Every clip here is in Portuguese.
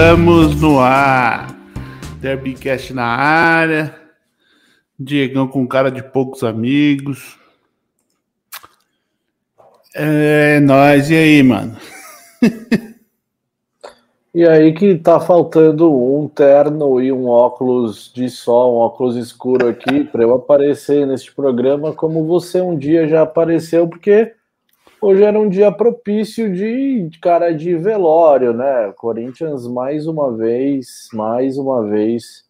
Estamos no ar. Derbycast na área. Diegão com cara de poucos amigos. É nóis, e aí, mano? e aí que tá faltando um terno e um óculos de sol, um óculos escuro aqui para eu aparecer neste programa como você um dia já apareceu, porque hoje era um dia propício de cara de velório, né? Corinthians mais uma vez, mais uma vez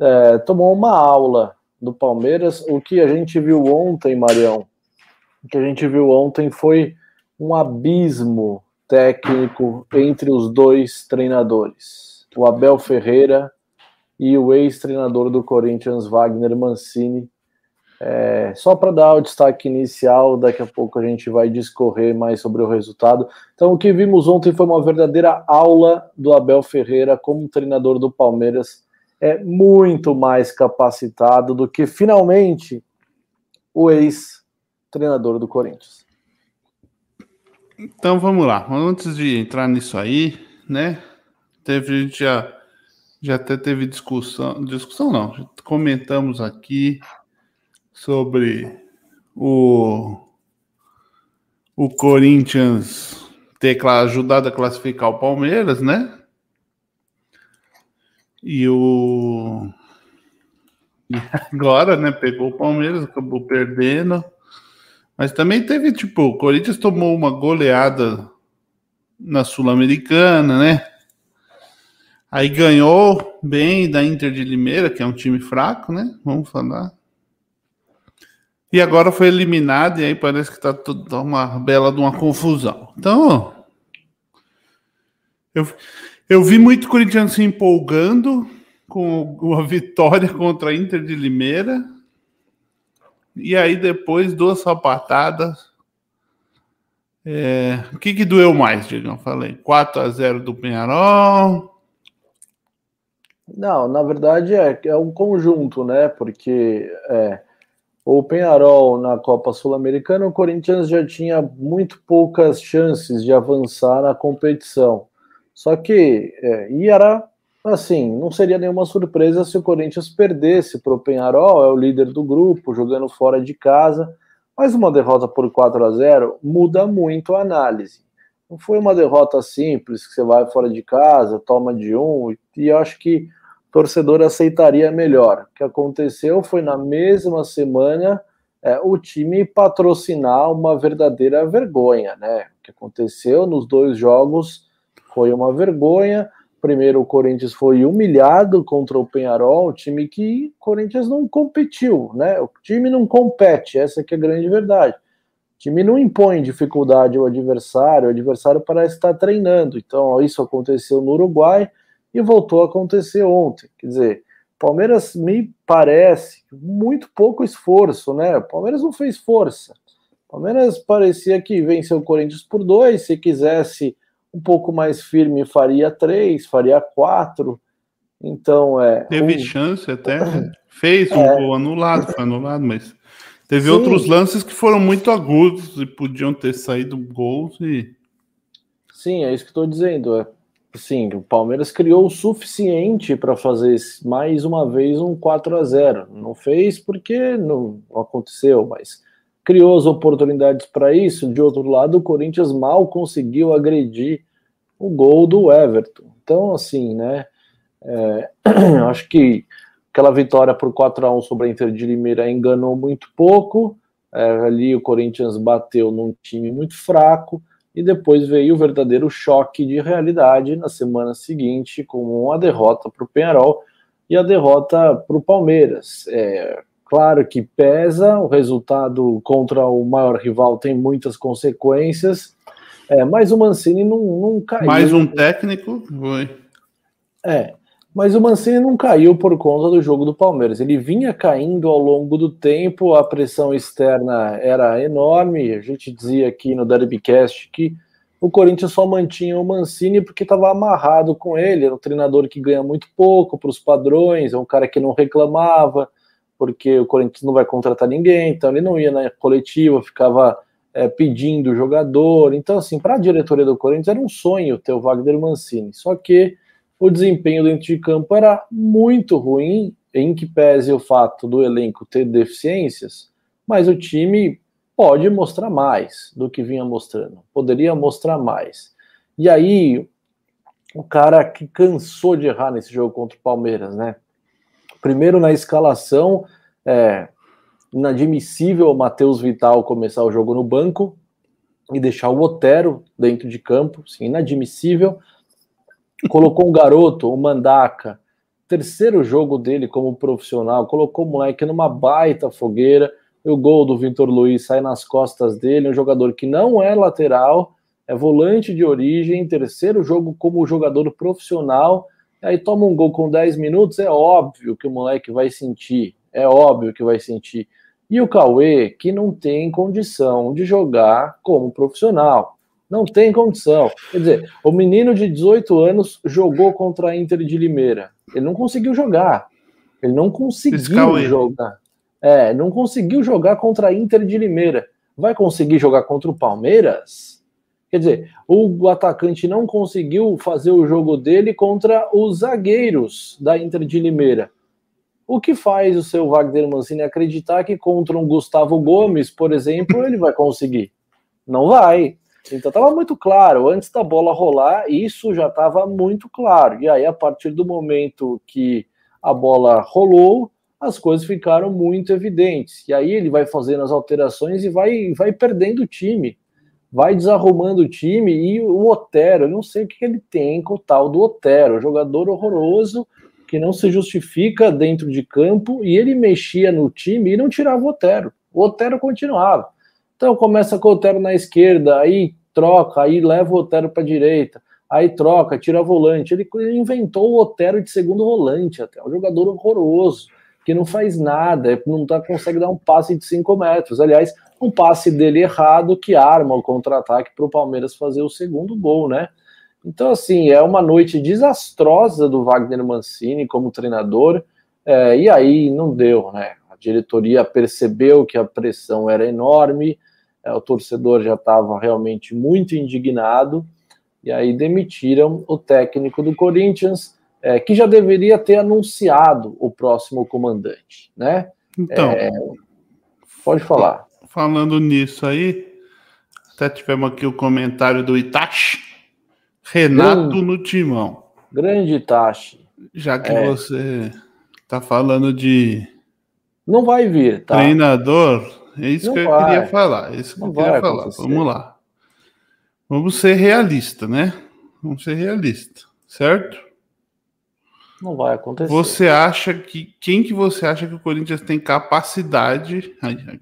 é, tomou uma aula do Palmeiras. O que a gente viu ontem, Marião, o que a gente viu ontem foi um abismo técnico entre os dois treinadores, o Abel Ferreira e o ex-treinador do Corinthians, Wagner Mancini. É, só para dar o destaque inicial, daqui a pouco a gente vai discorrer mais sobre o resultado. Então, o que vimos ontem foi uma verdadeira aula do Abel Ferreira como treinador do Palmeiras. É muito mais capacitado do que finalmente o ex-treinador do Corinthians. Então vamos lá. Antes de entrar nisso aí, né? Teve a gente já já até teve discussão, discussão não, comentamos aqui sobre o o Corinthians ter ajudado a classificar o Palmeiras, né? E o agora, né, pegou o Palmeiras, acabou perdendo. Mas também teve, tipo, o Corinthians tomou uma goleada na Sul-Americana, né? Aí ganhou bem da Inter de Limeira, que é um time fraco, né? Vamos falar. E agora foi eliminado, e aí parece que tá tudo uma bela de uma confusão. Então, eu, eu vi muito Corinthians se empolgando com a vitória contra a Inter de Limeira e aí depois duas sapatadas. É... O que, que doeu mais, Diego? Falei 4 a 0 do Penharol. Não, na verdade é, é um conjunto, né? Porque é, o Penharol na Copa Sul-Americana, o Corinthians já tinha muito poucas chances de avançar na competição. Só que, é, e era assim, não seria nenhuma surpresa se o Corinthians perdesse para o Penharol, é o líder do grupo, jogando fora de casa, mas uma derrota por 4 a 0 muda muito a análise. Não foi uma derrota simples, que você vai fora de casa, toma de um, e eu acho que torcedor aceitaria melhor. O que aconteceu foi na mesma semana é, o time patrocinar uma verdadeira vergonha, né? O que aconteceu nos dois jogos foi uma vergonha Primeiro, o Corinthians foi humilhado contra o Penharol, time que o Corinthians não competiu, né? O time não compete, essa que é a grande verdade. O time não impõe dificuldade ao adversário, o adversário parece estar treinando. Então, isso aconteceu no Uruguai e voltou a acontecer ontem. Quer dizer, Palmeiras me parece muito pouco esforço, né? O Palmeiras não fez força. Palmeiras parecia que venceu o Corinthians por dois, se quisesse um pouco mais firme faria três, faria quatro. Então é. Teve um... chance até, fez um é... gol anulado, foi anulado, mas teve Sim. outros lances que foram muito agudos e podiam ter saído gols e. Sim, é isso que estou dizendo. É, sim, o Palmeiras criou o suficiente para fazer mais uma vez um 4 a 0 Não fez porque não aconteceu, mas criou as oportunidades para isso. De outro lado, o Corinthians mal conseguiu agredir o gol do Everton. Então, assim, né? É, acho que aquela vitória por 4 a 1 sobre a Inter de Limeira enganou muito pouco. É, ali o Corinthians bateu num time muito fraco e depois veio o verdadeiro choque de realidade na semana seguinte com uma derrota para o Penharol e a derrota para o Palmeiras. É, Claro que pesa, o resultado contra o maior rival tem muitas consequências, é, mas o Mancini não, não caiu. Mais um técnico? Foi. É, mas o Mancini não caiu por conta do jogo do Palmeiras. Ele vinha caindo ao longo do tempo, a pressão externa era enorme. A gente dizia aqui no Derbycast que o Corinthians só mantinha o Mancini porque estava amarrado com ele. Era um treinador que ganha muito pouco para os padrões, é um cara que não reclamava porque o Corinthians não vai contratar ninguém, então ele não ia na coletiva, ficava é, pedindo jogador. Então, assim, para a diretoria do Corinthians era um sonho ter o Wagner Mancini. Só que o desempenho dentro de campo era muito ruim, em que pese o fato do elenco ter deficiências, mas o time pode mostrar mais do que vinha mostrando, poderia mostrar mais. E aí, o cara que cansou de errar nesse jogo contra o Palmeiras, né? Primeiro na escalação, é inadmissível o Matheus Vital começar o jogo no banco e deixar o Otero dentro de campo, sim, inadmissível. Colocou um garoto, o Mandaca, terceiro jogo dele como profissional, colocou o moleque numa baita fogueira. O gol do Vitor Luiz sai nas costas dele, um jogador que não é lateral, é volante de origem, terceiro jogo como jogador profissional, aí toma um gol com 10 minutos, é óbvio que o moleque vai sentir, é óbvio que vai sentir. E o Cauê, que não tem condição de jogar como profissional, não tem condição. Quer dizer, o menino de 18 anos jogou contra a Inter de Limeira, ele não conseguiu jogar, ele não conseguiu jogar. É, não conseguiu jogar contra a Inter de Limeira. Vai conseguir jogar contra o Palmeiras? Quer dizer, o atacante não conseguiu fazer o jogo dele contra os zagueiros da Inter de Limeira. O que faz o seu Wagner Mancini acreditar que contra um Gustavo Gomes, por exemplo, ele vai conseguir? Não vai. Então estava muito claro, antes da bola rolar, isso já estava muito claro. E aí, a partir do momento que a bola rolou, as coisas ficaram muito evidentes. E aí ele vai fazendo as alterações e vai, vai perdendo o time vai desarrumando o time e o Otero, eu não sei o que ele tem com o tal do Otero, jogador horroroso que não se justifica dentro de campo e ele mexia no time e não tirava o Otero. O Otero continuava. Então começa com o Otero na esquerda, aí troca, aí leva o Otero para direita, aí troca, tira volante. Ele, inventou o Otero de segundo volante até, um jogador horroroso que não faz nada, não tá, consegue dar um passe de 5 metros. Aliás, um passe dele errado que arma o contra-ataque para o Palmeiras fazer o segundo gol, né? Então, assim, é uma noite desastrosa do Wagner Mancini como treinador, é, e aí não deu, né? A diretoria percebeu que a pressão era enorme, é, o torcedor já estava realmente muito indignado, e aí demitiram o técnico do Corinthians, é, que já deveria ter anunciado o próximo comandante, né? Então, é, pode falar. Falando nisso aí, até tivemos aqui o comentário do Itachi. Renato grande, no timão. Grande Itachi. Já que é. você tá falando de. Não vai vir, tá? Treinador, é isso Não que vai. eu queria falar. É isso que Não eu queria falar. Acontecer. Vamos lá. Vamos ser realista, né? Vamos ser realista, certo? Não vai acontecer. Você acha que quem que você acha que o Corinthians tem capacidade? Ai, ai,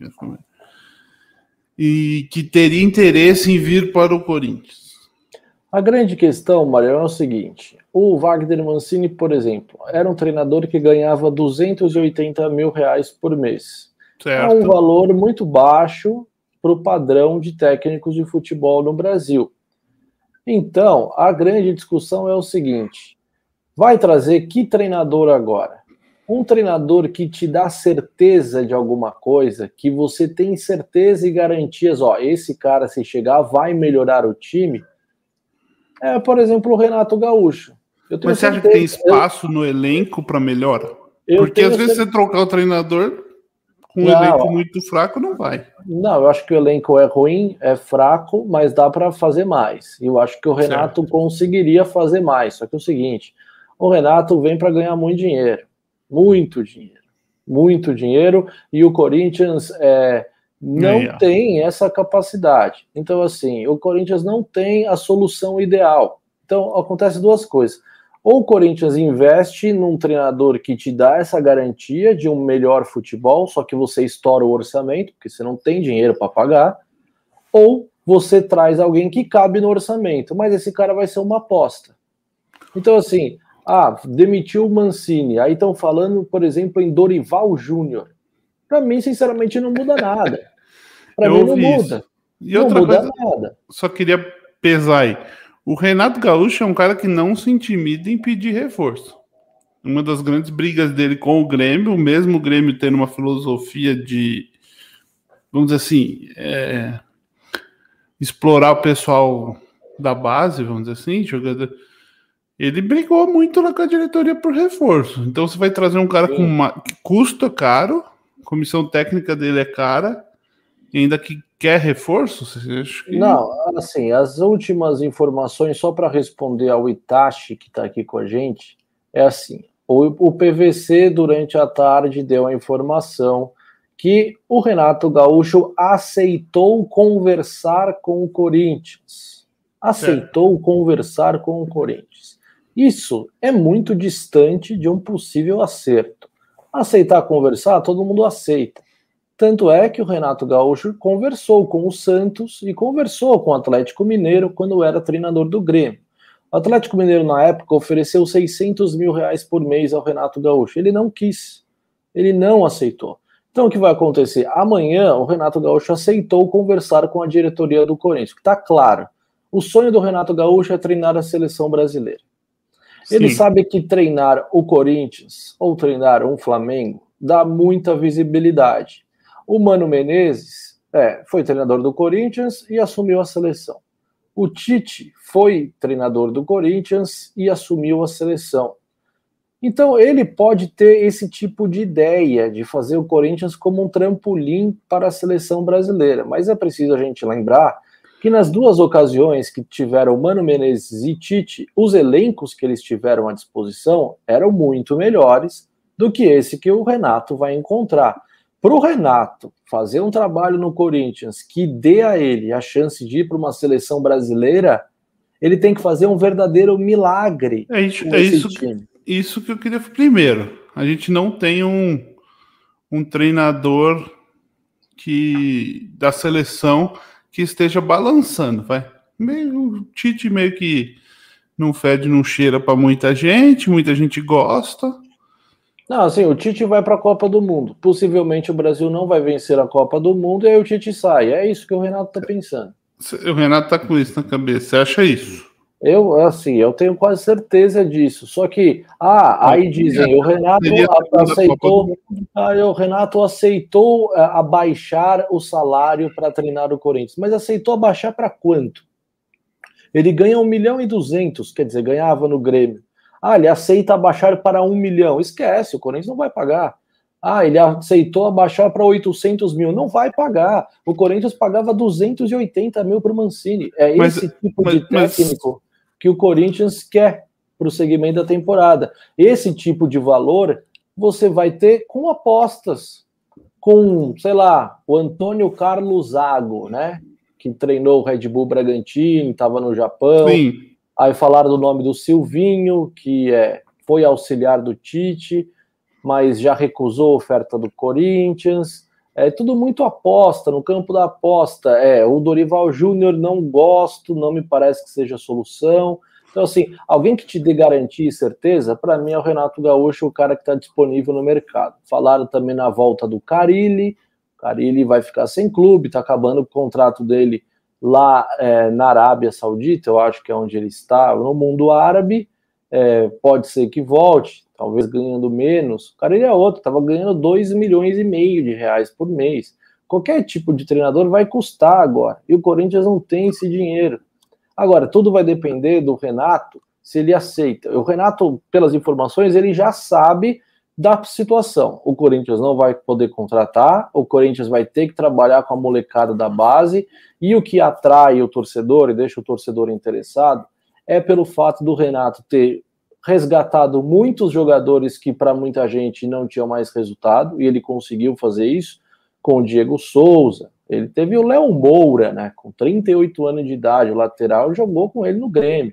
e que teria interesse em vir para o Corinthians? A grande questão, Mário, é o seguinte: o Wagner Mancini, por exemplo, era um treinador que ganhava 280 mil reais por mês. Certo. É um valor muito baixo para o padrão de técnicos de futebol no Brasil. Então, a grande discussão é o seguinte: vai trazer que treinador agora? um treinador que te dá certeza de alguma coisa, que você tem certeza e garantias, ó, esse cara se chegar vai melhorar o time, é, por exemplo, o Renato Gaúcho. Mas você acha que tem espaço eu... no elenco para melhora? Porque às vezes certeza... você trocar o treinador com um não, elenco muito fraco, não vai. Não, eu acho que o elenco é ruim, é fraco, mas dá para fazer mais. E eu acho que o Renato certo. conseguiria fazer mais. Só que é o seguinte, o Renato vem para ganhar muito dinheiro muito dinheiro, muito dinheiro, e o Corinthians é, não é. tem essa capacidade. Então, assim, o Corinthians não tem a solução ideal. Então, acontece duas coisas. Ou o Corinthians investe num treinador que te dá essa garantia de um melhor futebol, só que você estoura o orçamento, porque você não tem dinheiro para pagar, ou você traz alguém que cabe no orçamento, mas esse cara vai ser uma aposta. Então, assim, ah, demitiu o Mancini. Aí estão falando, por exemplo, em Dorival Júnior. Para mim, sinceramente, não muda nada. Para mim, não muda. E não outra muda coisa, nada. Só queria pesar aí. O Renato Gaúcho é um cara que não se intimida em pedir reforço. Uma das grandes brigas dele com o Grêmio, o mesmo Grêmio tendo uma filosofia de, vamos dizer assim, é, explorar o pessoal da base, vamos dizer assim, jogador ele brigou muito lá com a diretoria por reforço. Então você vai trazer um cara com uma, que custa caro, comissão técnica dele é cara, ainda que quer reforço? Que... Não, assim, as últimas informações, só para responder ao Itachi, que está aqui com a gente, é assim: o, o PVC, durante a tarde, deu a informação que o Renato Gaúcho aceitou conversar com o Corinthians. Aceitou é. conversar com o Corinthians. Isso é muito distante de um possível acerto. Aceitar conversar, todo mundo aceita. Tanto é que o Renato Gaúcho conversou com o Santos e conversou com o Atlético Mineiro quando era treinador do Grêmio. O Atlético Mineiro, na época, ofereceu 600 mil reais por mês ao Renato Gaúcho. Ele não quis. Ele não aceitou. Então, o que vai acontecer? Amanhã, o Renato Gaúcho aceitou conversar com a diretoria do Corinthians. Está claro. O sonho do Renato Gaúcho é treinar a seleção brasileira. Ele Sim. sabe que treinar o Corinthians ou treinar um Flamengo dá muita visibilidade. O Mano Menezes é, foi treinador do Corinthians e assumiu a seleção. O Tite foi treinador do Corinthians e assumiu a seleção. Então ele pode ter esse tipo de ideia de fazer o Corinthians como um trampolim para a seleção brasileira, mas é preciso a gente lembrar que nas duas ocasiões que tiveram Mano Menezes e Tite, os elencos que eles tiveram à disposição eram muito melhores do que esse que o Renato vai encontrar. Para o Renato fazer um trabalho no Corinthians que dê a ele a chance de ir para uma seleção brasileira, ele tem que fazer um verdadeiro milagre. É isso, é isso, time. isso que eu queria primeiro. A gente não tem um, um treinador que da seleção que esteja balançando, vai. Meio, o Tite meio que não fede, não cheira para muita gente, muita gente gosta. Não, assim, o Tite vai para a Copa do Mundo. Possivelmente o Brasil não vai vencer a Copa do Mundo e aí o Tite sai. É isso que o Renato está pensando. O Renato tá com isso na cabeça. Você acha isso? Eu, assim, eu tenho quase certeza disso. Só que, ah, aí dizem, o Renato aceitou, ah, o Renato aceitou abaixar o salário para treinar o Corinthians, mas aceitou abaixar para quanto? Ele ganha um milhão e duzentos, quer dizer, ganhava no Grêmio. Ah, ele aceita abaixar para um milhão. Esquece, o Corinthians não vai pagar. Ah, ele aceitou abaixar para 800 mil. Não vai pagar. O Corinthians pagava 280 mil para o Mancini. É mas, esse tipo mas, de técnico que o Corinthians quer para o segmento da temporada. Esse tipo de valor você vai ter com apostas, com, sei lá, o Antônio Carlos Zago, né? Que treinou o Red Bull Bragantino, estava no Japão. Sim. Aí falaram do nome do Silvinho, que é, foi auxiliar do Tite, mas já recusou a oferta do Corinthians. É tudo muito aposta, no campo da aposta. É, o Dorival Júnior não gosto, não me parece que seja a solução. Então, assim, alguém que te dê garantia e certeza, para mim é o Renato Gaúcho, o cara que está disponível no mercado. Falaram também na volta do Carilli, Carilli vai ficar sem clube, está acabando o contrato dele lá é, na Arábia Saudita, eu acho que é onde ele está, no mundo árabe. É, pode ser que volte, talvez ganhando menos. O cara ele é outro, estava ganhando 2 milhões e meio de reais por mês. Qualquer tipo de treinador vai custar agora. E o Corinthians não tem esse dinheiro. Agora, tudo vai depender do Renato, se ele aceita. O Renato, pelas informações, ele já sabe da situação. O Corinthians não vai poder contratar, o Corinthians vai ter que trabalhar com a molecada da base, e o que atrai o torcedor e deixa o torcedor interessado é pelo fato do Renato ter resgatado muitos jogadores que para muita gente não tinham mais resultado, e ele conseguiu fazer isso com o Diego Souza. Ele teve o Léo Moura, né, com 38 anos de idade, o lateral, jogou com ele no Grêmio.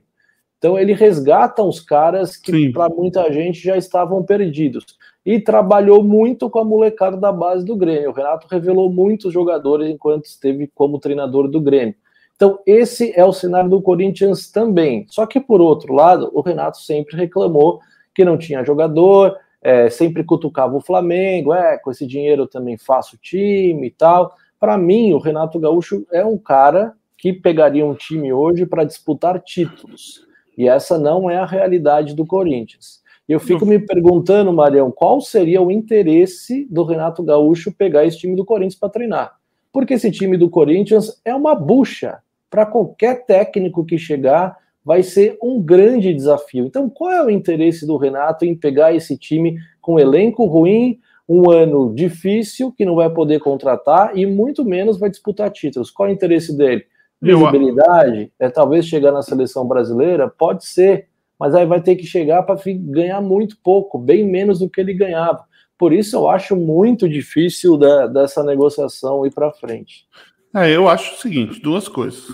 Então ele resgata os caras que para muita gente já estavam perdidos. E trabalhou muito com a molecada da base do Grêmio. O Renato revelou muitos jogadores enquanto esteve como treinador do Grêmio. Então, esse é o cenário do Corinthians também. Só que, por outro lado, o Renato sempre reclamou que não tinha jogador, é, sempre cutucava o Flamengo, é, com esse dinheiro eu também faço time e tal. Para mim, o Renato Gaúcho é um cara que pegaria um time hoje para disputar títulos. E essa não é a realidade do Corinthians. Eu fico me perguntando, Marião, qual seria o interesse do Renato Gaúcho pegar esse time do Corinthians para treinar? Porque esse time do Corinthians é uma bucha para qualquer técnico que chegar, vai ser um grande desafio. Então, qual é o interesse do Renato em pegar esse time com um elenco ruim, um ano difícil, que não vai poder contratar e muito menos vai disputar títulos? Qual é o interesse dele? Visibilidade? É talvez chegar na seleção brasileira? Pode ser, mas aí vai ter que chegar para ganhar muito pouco, bem menos do que ele ganhava. Por isso eu acho muito difícil da, dessa negociação ir para frente. É, eu acho o seguinte, duas coisas.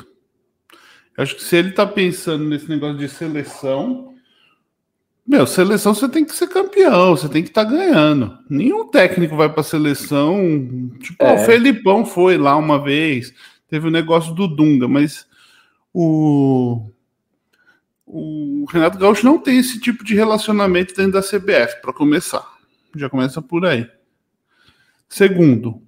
Eu acho que se ele está pensando nesse negócio de seleção, meu, seleção você tem que ser campeão, você tem que estar tá ganhando. Nenhum técnico vai para seleção. Tipo, é. o Felipão foi lá uma vez, teve o negócio do Dunga, mas o, o Renato Gaúcho não tem esse tipo de relacionamento dentro da CBF, para começar. Já começa por aí. Segundo,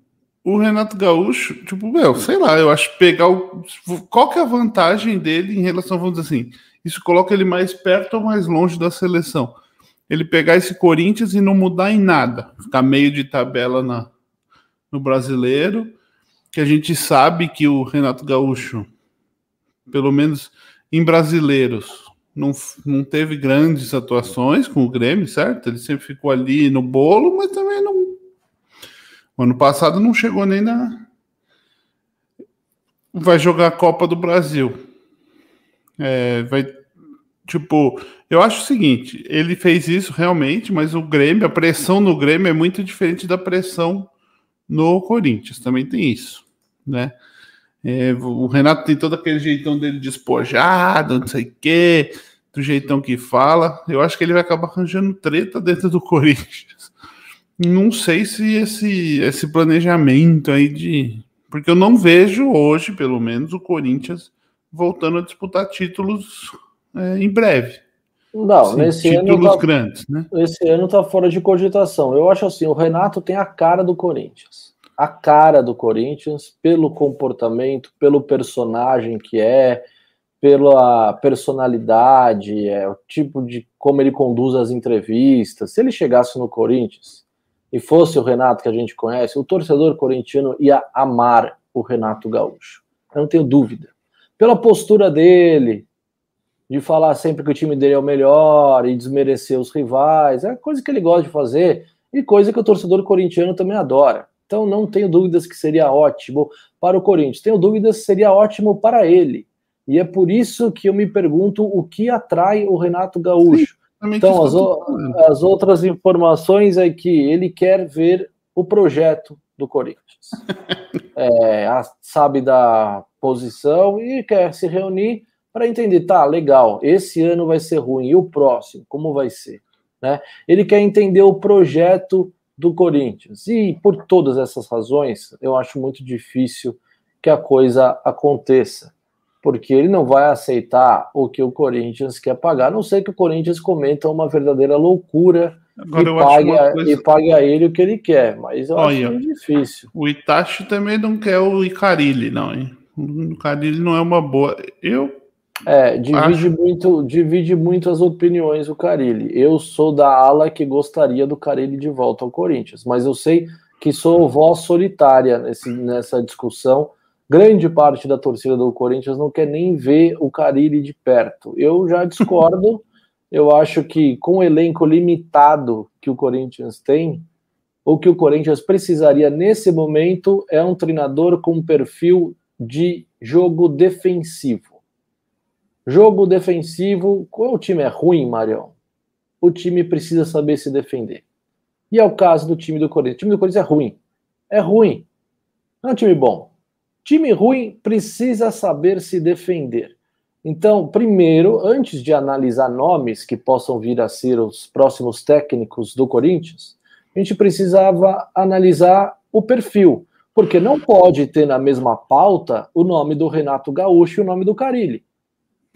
o Renato Gaúcho, tipo, meu, sei lá, eu acho pegar o. Qual que é a vantagem dele em relação, vamos dizer assim, isso coloca ele mais perto ou mais longe da seleção? Ele pegar esse Corinthians e não mudar em nada, ficar meio de tabela na, no brasileiro, que a gente sabe que o Renato Gaúcho, pelo menos em brasileiros, não, não teve grandes atuações com o Grêmio, certo? Ele sempre ficou ali no bolo, mas também não o ano passado não chegou nem na. Vai jogar a Copa do Brasil. É, vai. Tipo, eu acho o seguinte: ele fez isso realmente, mas o Grêmio, a pressão no Grêmio é muito diferente da pressão no Corinthians. Também tem isso, né? É, o Renato tem todo aquele jeitão dele despojado, não sei o quê, do jeitão que fala. Eu acho que ele vai acabar arranjando treta dentro do Corinthians não sei se esse, esse planejamento aí de. Porque eu não vejo hoje, pelo menos, o Corinthians voltando a disputar títulos é, em breve. Não, Sim, nesse títulos ano. Tá, grandes, né? Esse ano tá fora de cogitação. Eu acho assim: o Renato tem a cara do Corinthians. A cara do Corinthians, pelo comportamento, pelo personagem que é, pela personalidade, é, o tipo de como ele conduz as entrevistas. Se ele chegasse no Corinthians, e fosse o Renato que a gente conhece, o torcedor corintiano ia amar o Renato Gaúcho. Eu não tenho dúvida. Pela postura dele, de falar sempre que o time dele é o melhor e desmerecer os rivais, é coisa que ele gosta de fazer e coisa que o torcedor corintiano também adora. Então não tenho dúvidas que seria ótimo para o Corinthians. Tenho dúvidas que seria ótimo para ele. E é por isso que eu me pergunto o que atrai o Renato Gaúcho. Então, as, as, outras informações é que ele quer ver o projeto do Corinthians. é, sabe da posição e quer se reunir para entender, tá, legal, esse ano vai ser ruim, e o próximo, como vai ser? Né? Ele quer entender o projeto do Corinthians. E por todas essas razões, eu acho muito difícil que a coisa aconteça porque ele não vai aceitar o que o Corinthians quer pagar, a não ser que o Corinthians cometa uma verdadeira loucura Agora, e, pague, coisa... e pague a ele o que ele quer, mas eu Olha, acho difícil. O Itachi também não quer o Icarilli, não, hein? O Icarilli não é uma boa. Eu. É, divide, acho... muito, divide muito as opiniões o Carilli. Eu sou da ala que gostaria do Carilli de volta ao Corinthians, mas eu sei que sou voz solitária nesse, nessa discussão grande parte da torcida do Corinthians não quer nem ver o Carilli de perto. Eu já discordo. eu acho que com o elenco limitado que o Corinthians tem, o que o Corinthians precisaria nesse momento é um treinador com perfil de jogo defensivo. Jogo defensivo, quando o time é ruim, Marião, o time precisa saber se defender. E é o caso do time do Corinthians. O time do Corinthians é ruim. É ruim. Não é um time bom. Time ruim precisa saber se defender. Então, primeiro, antes de analisar nomes que possam vir a ser os próximos técnicos do Corinthians, a gente precisava analisar o perfil, porque não pode ter na mesma pauta o nome do Renato Gaúcho e o nome do Carilli.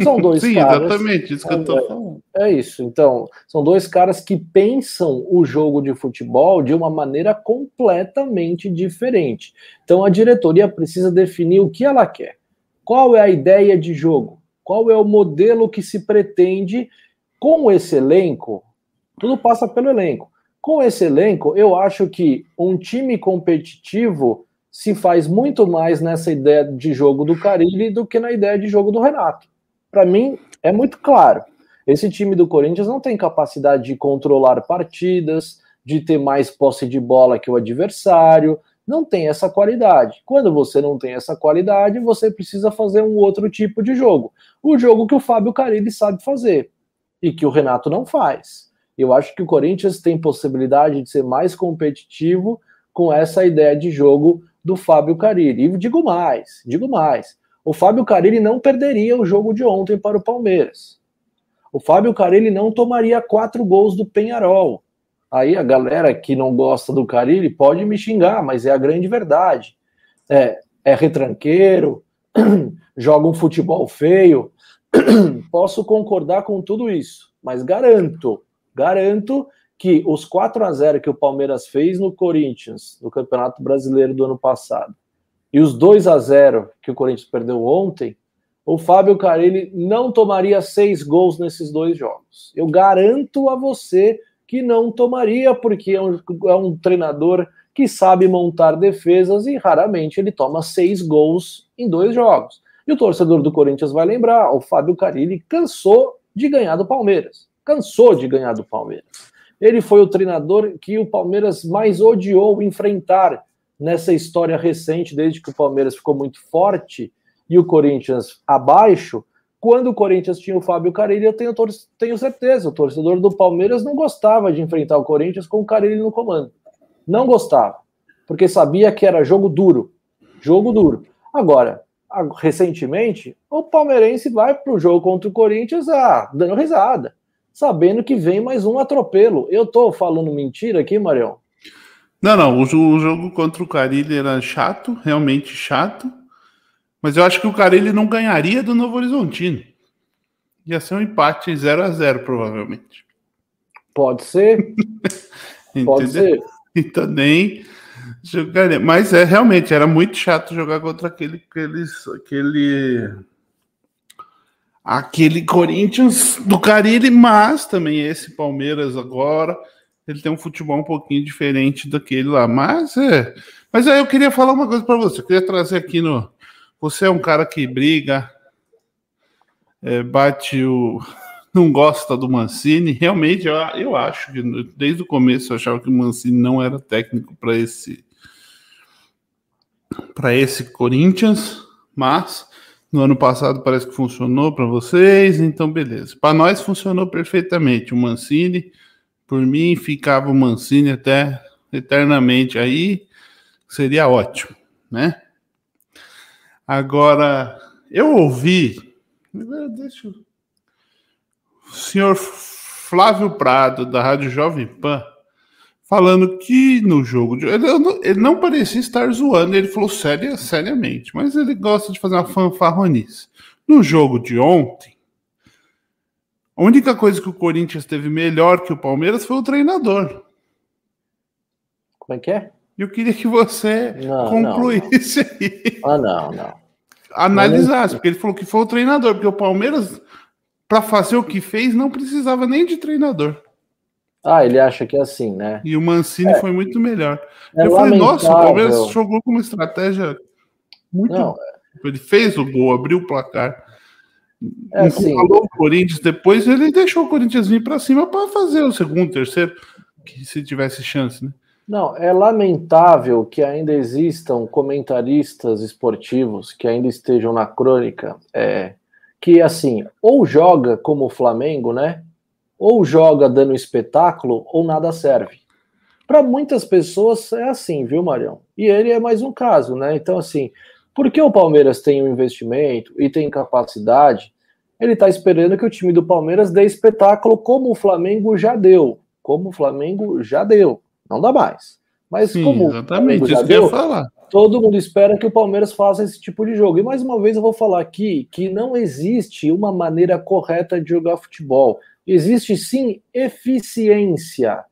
São dois Sim, caras. exatamente, isso que eu tô falando. É isso. Então, são dois caras que pensam o jogo de futebol de uma maneira completamente diferente. Então, a diretoria precisa definir o que ela quer. Qual é a ideia de jogo? Qual é o modelo que se pretende com esse elenco? Tudo passa pelo elenco. Com esse elenco, eu acho que um time competitivo se faz muito mais nessa ideia de jogo do Carilli do que na ideia de jogo do Renato. Para mim, É muito claro. Esse time do Corinthians não tem capacidade de controlar partidas, de ter mais posse de bola que o adversário, não tem essa qualidade. Quando você não tem essa qualidade, você precisa fazer um outro tipo de jogo. O jogo que o Fábio Carilli sabe fazer e que o Renato não faz. Eu acho que o Corinthians tem possibilidade de ser mais competitivo com essa ideia de jogo do Fábio Carilli. E digo mais, digo mais. O Fábio Carilli não perderia o jogo de ontem para o Palmeiras. O Fábio Carilli não tomaria quatro gols do Penharol. Aí a galera que não gosta do Carilli pode me xingar, mas é a grande verdade. É, é retranqueiro, joga um futebol feio. Posso concordar com tudo isso, mas garanto, garanto que os 4 a 0 que o Palmeiras fez no Corinthians, no Campeonato Brasileiro do ano passado, e os 2 a 0 que o Corinthians perdeu ontem, o Fábio Carilli não tomaria seis gols nesses dois jogos. Eu garanto a você que não tomaria, porque é um, é um treinador que sabe montar defesas e raramente ele toma seis gols em dois jogos. E o torcedor do Corinthians vai lembrar: o Fábio Carilli cansou de ganhar do Palmeiras. Cansou de ganhar do Palmeiras. Ele foi o treinador que o Palmeiras mais odiou enfrentar nessa história recente, desde que o Palmeiras ficou muito forte e o Corinthians abaixo quando o Corinthians tinha o Fábio Carilli, eu tenho, tenho certeza, o torcedor do Palmeiras não gostava de enfrentar o Corinthians com o Carilli no comando. Não gostava, porque sabia que era jogo duro. Jogo duro. Agora, recentemente, o palmeirense vai para o jogo contra o Corinthians ah, dando risada, sabendo que vem mais um atropelo. Eu estou falando mentira aqui, Marião? Não, não. O, jogo contra o Carilli era chato, realmente chato. Mas eu acho que o cara ele não ganharia do Novo Horizontino. Ia ser um empate 0 a 0 provavelmente. Pode ser. Pode ser. E também jogaria. Mas é realmente era muito chato jogar contra aquele aquele, aquele aquele Corinthians do Carilli, mas também esse Palmeiras agora ele tem um futebol um pouquinho diferente daquele lá. Mas é. Mas aí eu queria falar uma coisa para você. Eu queria trazer aqui no você é um cara que briga, é, bate o. não gosta do Mancini. Realmente, eu, eu acho que desde o começo eu achava que o Mancini não era técnico para esse. para esse Corinthians, mas no ano passado parece que funcionou para vocês, então beleza. Para nós funcionou perfeitamente. O Mancini, por mim, ficava o Mancini até eternamente aí, seria ótimo, né? Agora, eu ouvi. Deixa eu... O senhor Flávio Prado, da Rádio Jovem Pan, falando que no jogo de. Ele, ele não parecia estar zoando, ele falou séria, seriamente, mas ele gosta de fazer uma fanfarronice. No jogo de ontem, a única coisa que o Corinthians teve melhor que o Palmeiras foi o treinador. Como é que é? Eu queria que você não, concluísse não, não. aí. Ah, não, não. Analisasse, porque ele falou que foi o treinador, porque o Palmeiras, para fazer o que fez, não precisava nem de treinador. Ah, ele acha que é assim, né? E o Mancini é, foi muito melhor. É eu falei, nossa, o Palmeiras jogou com uma estratégia muito. Não, ele fez o gol, abriu o placar. É assim, falou o Corinthians depois, ele deixou o Corinthians vir para cima para fazer o segundo, terceiro, que se tivesse chance, né? Não, é lamentável que ainda existam comentaristas esportivos que ainda estejam na crônica, é, que assim, ou joga como o Flamengo, né? Ou joga dando espetáculo, ou nada serve. Para muitas pessoas é assim, viu, Marião? E ele é mais um caso, né? Então, assim, porque o Palmeiras tem um investimento e tem capacidade, ele está esperando que o time do Palmeiras dê espetáculo como o Flamengo já deu. Como o Flamengo já deu. Não dá mais. Mas Sim, como exatamente isso deu, que eu ia falar. Todo mundo espera que o Palmeiras faça esse tipo de jogo. E mais uma vez eu vou falar aqui que não existe uma maneira correta de jogar futebol. Existe sim eficiência.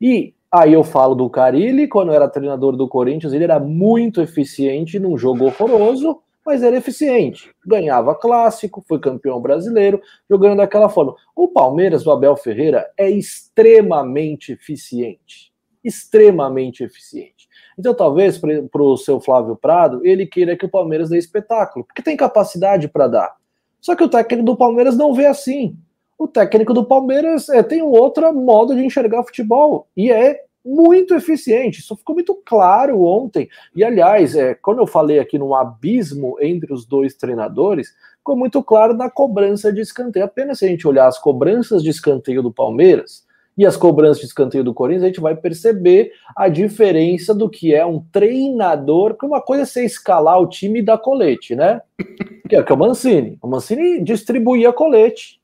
E aí eu falo do Carilli, quando era treinador do Corinthians, ele era muito eficiente num jogo horroroso, mas era eficiente. Ganhava clássico, foi campeão brasileiro, jogando daquela forma. O Palmeiras, do Abel Ferreira, é extremamente eficiente extremamente eficiente. Então, talvez para o seu Flávio Prado, ele queira que o Palmeiras dê espetáculo, porque tem capacidade para dar. Só que o técnico do Palmeiras não vê assim. O técnico do Palmeiras é, tem um outro modo de enxergar futebol e é muito eficiente. Isso ficou muito claro ontem. E, aliás, é, quando eu falei aqui no abismo entre os dois treinadores, ficou muito claro na cobrança de escanteio. Apenas se a gente olhar as cobranças de escanteio do Palmeiras e as cobranças de escanteio do Corinthians, a gente vai perceber a diferença do que é um treinador, porque uma coisa é você escalar o time e dar colete, né? Que é, que é o Mancini. O Mancini distribuía colete,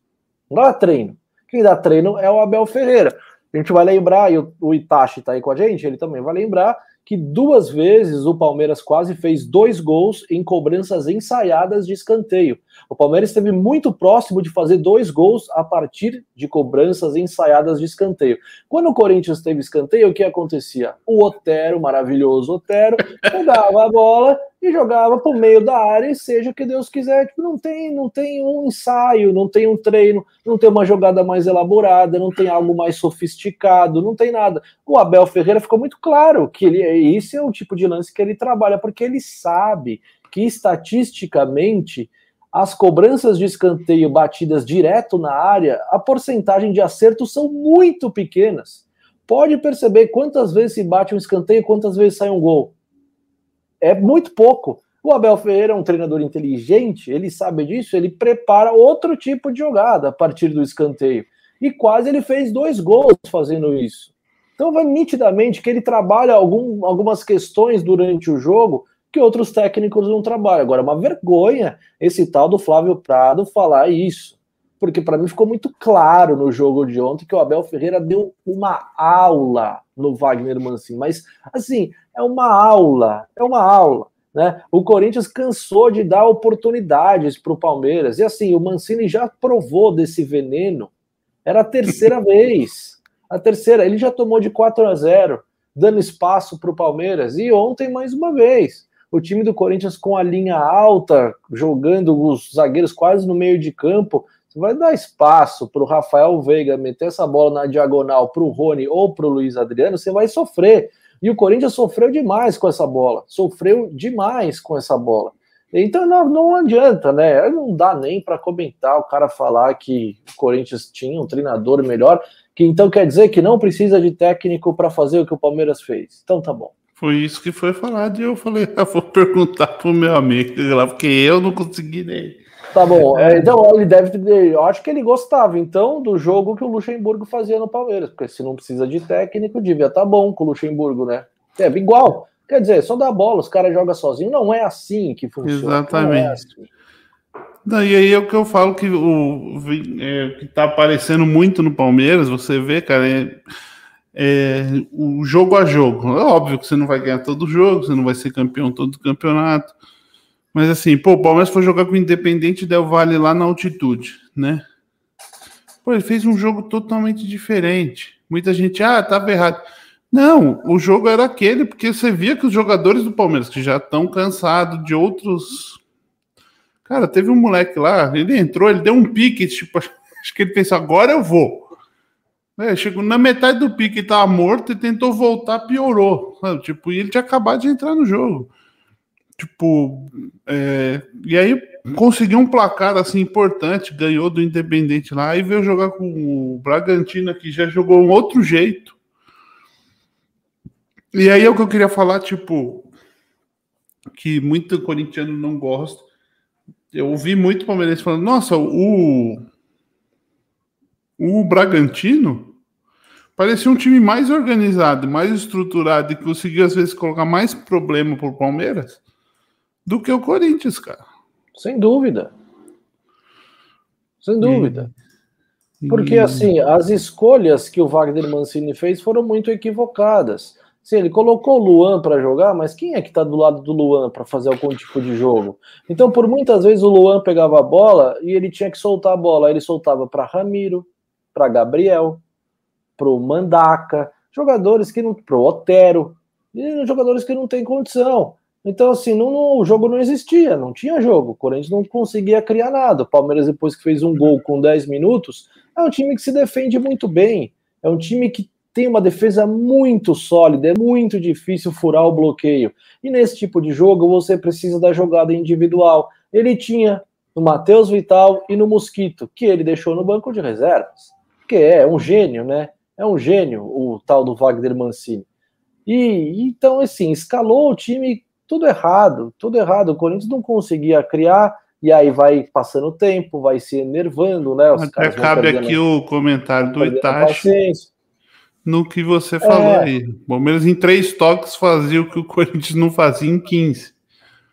não dá treino. Quem dá treino é o Abel Ferreira. A gente vai lembrar, e o Itachi está aí com a gente, ele também vai lembrar que duas vezes o Palmeiras quase fez dois gols em cobranças ensaiadas de escanteio. O Palmeiras esteve muito próximo de fazer dois gols a partir de cobranças ensaiadas de escanteio. Quando o Corinthians teve escanteio, o que acontecia? O Otero, maravilhoso Otero, pegava a bola e jogava para o meio da área, e seja o que Deus quiser. Tipo, não tem, não tem um ensaio, não tem um treino, não tem uma jogada mais elaborada, não tem algo mais sofisticado, não tem nada. O Abel Ferreira ficou muito claro que ele, esse é o tipo de lance que ele trabalha, porque ele sabe que estatisticamente as cobranças de escanteio batidas direto na área, a porcentagem de acerto são muito pequenas. Pode perceber quantas vezes se bate um escanteio, quantas vezes sai um gol é muito pouco. O Abel Ferreira é um treinador inteligente, ele sabe disso, ele prepara outro tipo de jogada a partir do escanteio. E quase ele fez dois gols fazendo isso. Então vai nitidamente que ele trabalha algum, algumas questões durante o jogo que outros técnicos não trabalham. Agora, é uma vergonha esse tal do Flávio Prado falar isso. Porque para mim ficou muito claro no jogo de ontem que o Abel Ferreira deu uma aula no Wagner Mancini. Mas, assim, é uma aula, é uma aula. Né? O Corinthians cansou de dar oportunidades para o Palmeiras. E assim, o Mancini já provou desse veneno. Era a terceira vez. A terceira, ele já tomou de 4 a 0, dando espaço para o Palmeiras. E ontem, mais uma vez, o time do Corinthians com a linha alta, jogando os zagueiros quase no meio de campo. Vai dar espaço para o Rafael Veiga meter essa bola na diagonal para o Rony ou para o Luiz Adriano, você vai sofrer. E o Corinthians sofreu demais com essa bola, sofreu demais com essa bola. Então não, não adianta, né? Não dá nem para comentar o cara falar que o Corinthians tinha um treinador melhor, que então quer dizer que não precisa de técnico para fazer o que o Palmeiras fez. Então tá bom. Foi isso que foi falado e eu falei, eu vou perguntar pro meu amigo lá, porque eu não consegui nem. Tá bom, é, então ele deve ter. Eu acho que ele gostava então do jogo que o Luxemburgo fazia no Palmeiras, porque se não precisa de técnico, devia estar tá bom com o Luxemburgo, né? É igual. Quer dizer, só dá bola, os caras jogam sozinho. Não é assim que funciona. É Exatamente. É assim. Daí aí é o que eu falo que o é, que tá aparecendo muito no Palmeiras, você vê, cara, é, é, o jogo a jogo. É óbvio que você não vai ganhar todo jogo, você não vai ser campeão todo campeonato. Mas assim, pô, o Palmeiras foi jogar com o Independente Del Vale lá na altitude, né? Pô, ele fez um jogo totalmente diferente. Muita gente, ah, tava errado. Não, o jogo era aquele, porque você via que os jogadores do Palmeiras, que já estão cansados de outros. Cara, teve um moleque lá, ele entrou, ele deu um pique, tipo, acho que ele pensou, agora eu vou. É, chegou na metade do pique, tava morto e tentou voltar, piorou. Sabe? Tipo, e ele tinha acabado de entrar no jogo. Tipo, é, e aí conseguiu um placar assim importante, ganhou do Independente lá e veio jogar com o Bragantino que já jogou um outro jeito. E aí é o que eu queria falar, tipo, que muito corintiano não gosta. Eu ouvi muito palmeirense falando, nossa, o o Bragantino parecia um time mais organizado, mais estruturado e conseguiu às vezes colocar mais problema pro Palmeiras do que o Corinthians, cara. Sem dúvida. Sem dúvida. E... Porque, assim, as escolhas que o Wagner Mancini fez foram muito equivocadas. Sim, ele colocou o Luan para jogar, mas quem é que está do lado do Luan para fazer algum tipo de jogo? Então, por muitas vezes, o Luan pegava a bola e ele tinha que soltar a bola. Ele soltava para Ramiro, para Gabriel, para o Mandaca, jogadores que não. para o Otero, jogadores que não têm condição. Então, assim, não, não, o jogo não existia, não tinha jogo. O Corinthians não conseguia criar nada. O Palmeiras, depois que fez um gol com 10 minutos, é um time que se defende muito bem. É um time que tem uma defesa muito sólida, é muito difícil furar o bloqueio. E nesse tipo de jogo, você precisa da jogada individual. Ele tinha no Matheus Vital e no Mosquito, que ele deixou no banco de reservas. Que é um gênio, né? É um gênio o tal do Wagner Mancini. E então, assim, escalou o time tudo errado, tudo errado. O Corinthians não conseguia criar, e aí vai passando o tempo, vai se enervando, né? Os Até cabe aqui o comentário do Itachi no que você falou é. aí. O Palmeiras em três toques fazia o que o Corinthians não fazia em 15.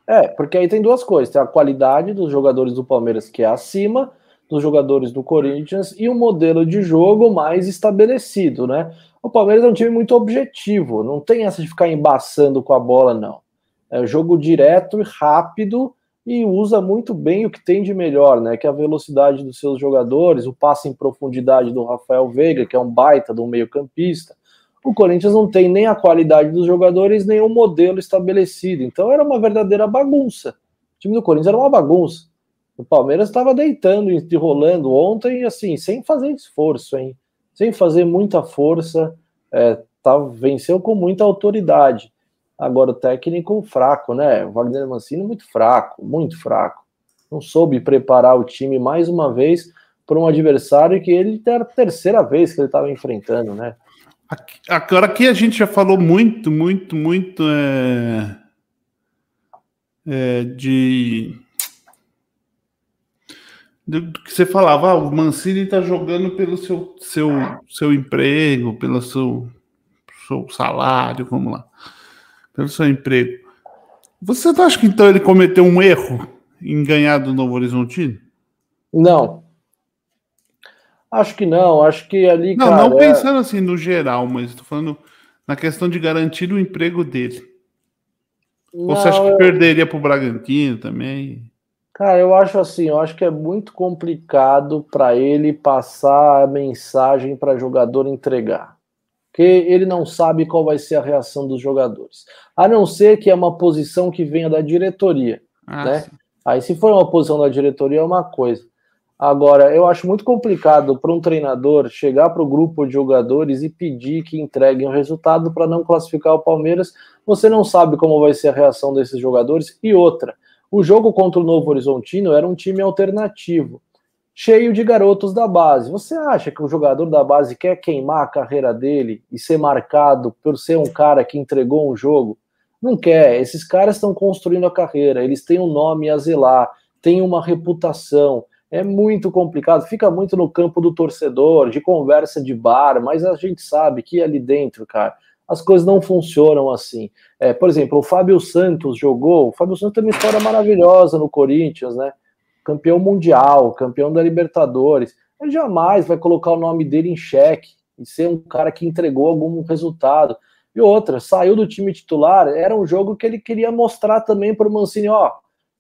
É, porque aí tem duas coisas: tem a qualidade dos jogadores do Palmeiras, que é acima dos jogadores do Corinthians, e um modelo de jogo mais estabelecido, né? O Palmeiras é um time muito objetivo, não tem essa de ficar embaçando com a bola, não. É jogo direto e rápido e usa muito bem o que tem de melhor, né? Que é a velocidade dos seus jogadores, o passe em profundidade do Rafael Veiga, que é um baita do meio-campista o Corinthians não tem nem a qualidade dos jogadores, nem o modelo estabelecido. Então era uma verdadeira bagunça. O time do Corinthians era uma bagunça. O Palmeiras estava deitando, enrolando ontem, assim, sem fazer esforço, hein? Sem fazer muita força, é, tá, venceu com muita autoridade. Agora o técnico fraco, né? O Wagner Mancini muito fraco, muito fraco. Não soube preparar o time mais uma vez para um adversário que ele era a terceira vez que ele estava enfrentando, né? Agora aqui a gente já falou muito, muito, muito é, é, de do que você falava, ah, o Mancini está jogando pelo seu, seu, seu emprego, pelo seu, seu salário, vamos lá, pelo seu emprego. Você acha que então ele cometeu um erro em ganhar do Novo Horizontino? Não, Acho que não, acho que ali. Não, cara, não é pensando é... assim no geral, mas estou falando na questão de garantir o emprego dele. Não, Ou você acha que eu... perderia para o Bragantino também? Cara, eu acho assim, eu acho que é muito complicado para ele passar a mensagem para jogador entregar. Porque ele não sabe qual vai ser a reação dos jogadores. A não ser que é uma posição que venha da diretoria. Ah, né? Aí, se for uma posição da diretoria, é uma coisa. Agora, eu acho muito complicado para um treinador chegar para o grupo de jogadores e pedir que entreguem o resultado para não classificar o Palmeiras. Você não sabe como vai ser a reação desses jogadores. E outra, o jogo contra o Novo Horizontino era um time alternativo, cheio de garotos da base. Você acha que o jogador da base quer queimar a carreira dele e ser marcado por ser um cara que entregou um jogo? Não quer. Esses caras estão construindo a carreira, eles têm um nome a zelar, têm uma reputação é muito complicado, fica muito no campo do torcedor, de conversa de bar, mas a gente sabe que ali dentro, cara, as coisas não funcionam assim. É, por exemplo, o Fábio Santos jogou, o Fábio Santos tem uma história maravilhosa no Corinthians, né? Campeão mundial, campeão da Libertadores. Ele jamais vai colocar o nome dele em xeque e ser um cara que entregou algum resultado. E outra, saiu do time titular, era um jogo que ele queria mostrar também para o Mancini, ó,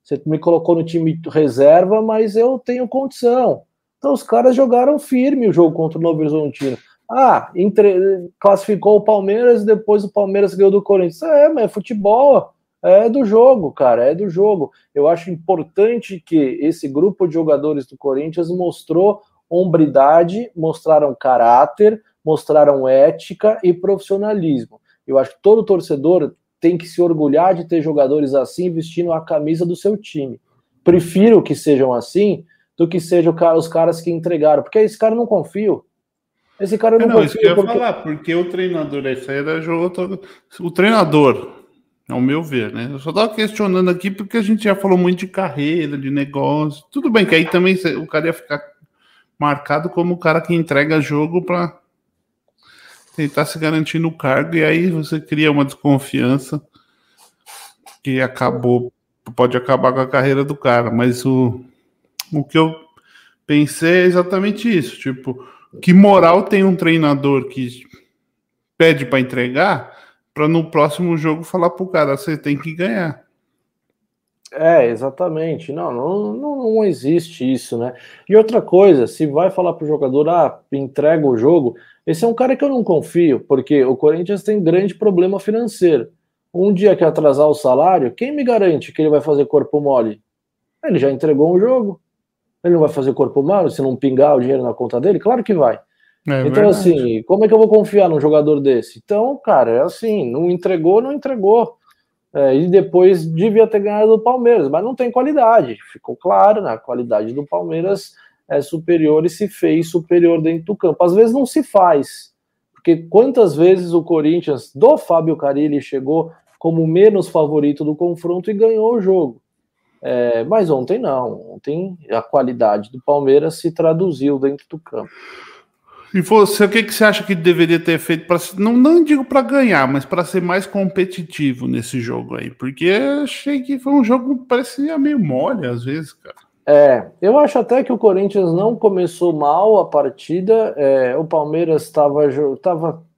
você me colocou no time reserva, mas eu tenho condição. Então os caras jogaram firme o jogo contra o Novo Horizontino. Ah, entre... classificou o Palmeiras e depois o Palmeiras ganhou do Corinthians. É, mas é futebol. É do jogo, cara, é do jogo. Eu acho importante que esse grupo de jogadores do Corinthians mostrou hombridade, mostraram caráter, mostraram ética e profissionalismo. Eu acho que todo torcedor tem que se orgulhar de ter jogadores assim vestindo a camisa do seu time. Prefiro que sejam assim do que sejam os caras que entregaram, porque esse cara eu não confio. Esse cara não, é, não confio. Isso que eu ia porque... falar, porque o treinador, esse aí era jogo todo... O treinador, ao meu ver, né? Eu só tava questionando aqui porque a gente já falou muito de carreira, de negócio. Tudo bem que aí também o cara ia ficar marcado como o cara que entrega jogo para tentar se garantir no cargo, e aí você cria uma desconfiança que acabou, pode acabar com a carreira do cara. Mas o, o que eu pensei é exatamente isso: tipo, que moral tem um treinador que pede para entregar para no próximo jogo falar pro cara, você tem que ganhar. É, exatamente. Não, não, não, existe isso, né? E outra coisa, se vai falar pro jogador, ah, entrega o jogo, esse é um cara que eu não confio, porque o Corinthians tem grande problema financeiro. Um dia que atrasar o salário, quem me garante que ele vai fazer corpo mole? Ele já entregou um jogo. Ele não vai fazer corpo mole se não pingar o dinheiro na conta dele? Claro que vai. É então, verdade. assim, como é que eu vou confiar num jogador desse? Então, cara, é assim, não entregou, não entregou. É, e depois devia ter ganhado do Palmeiras, mas não tem qualidade. Ficou claro, né? A qualidade do Palmeiras é superior e se fez superior dentro do campo. Às vezes não se faz, porque quantas vezes o Corinthians do Fábio Carilli chegou como menos favorito do confronto e ganhou o jogo. É, mas ontem não. Ontem a qualidade do Palmeiras se traduziu dentro do campo. E você, o que, que você acha que deveria ter feito para não, não digo para ganhar, mas para ser mais competitivo nesse jogo aí? Porque achei que foi um jogo que parecia meio mole às vezes, cara. É, eu acho até que o Corinthians não começou mal a partida. É, o Palmeiras estava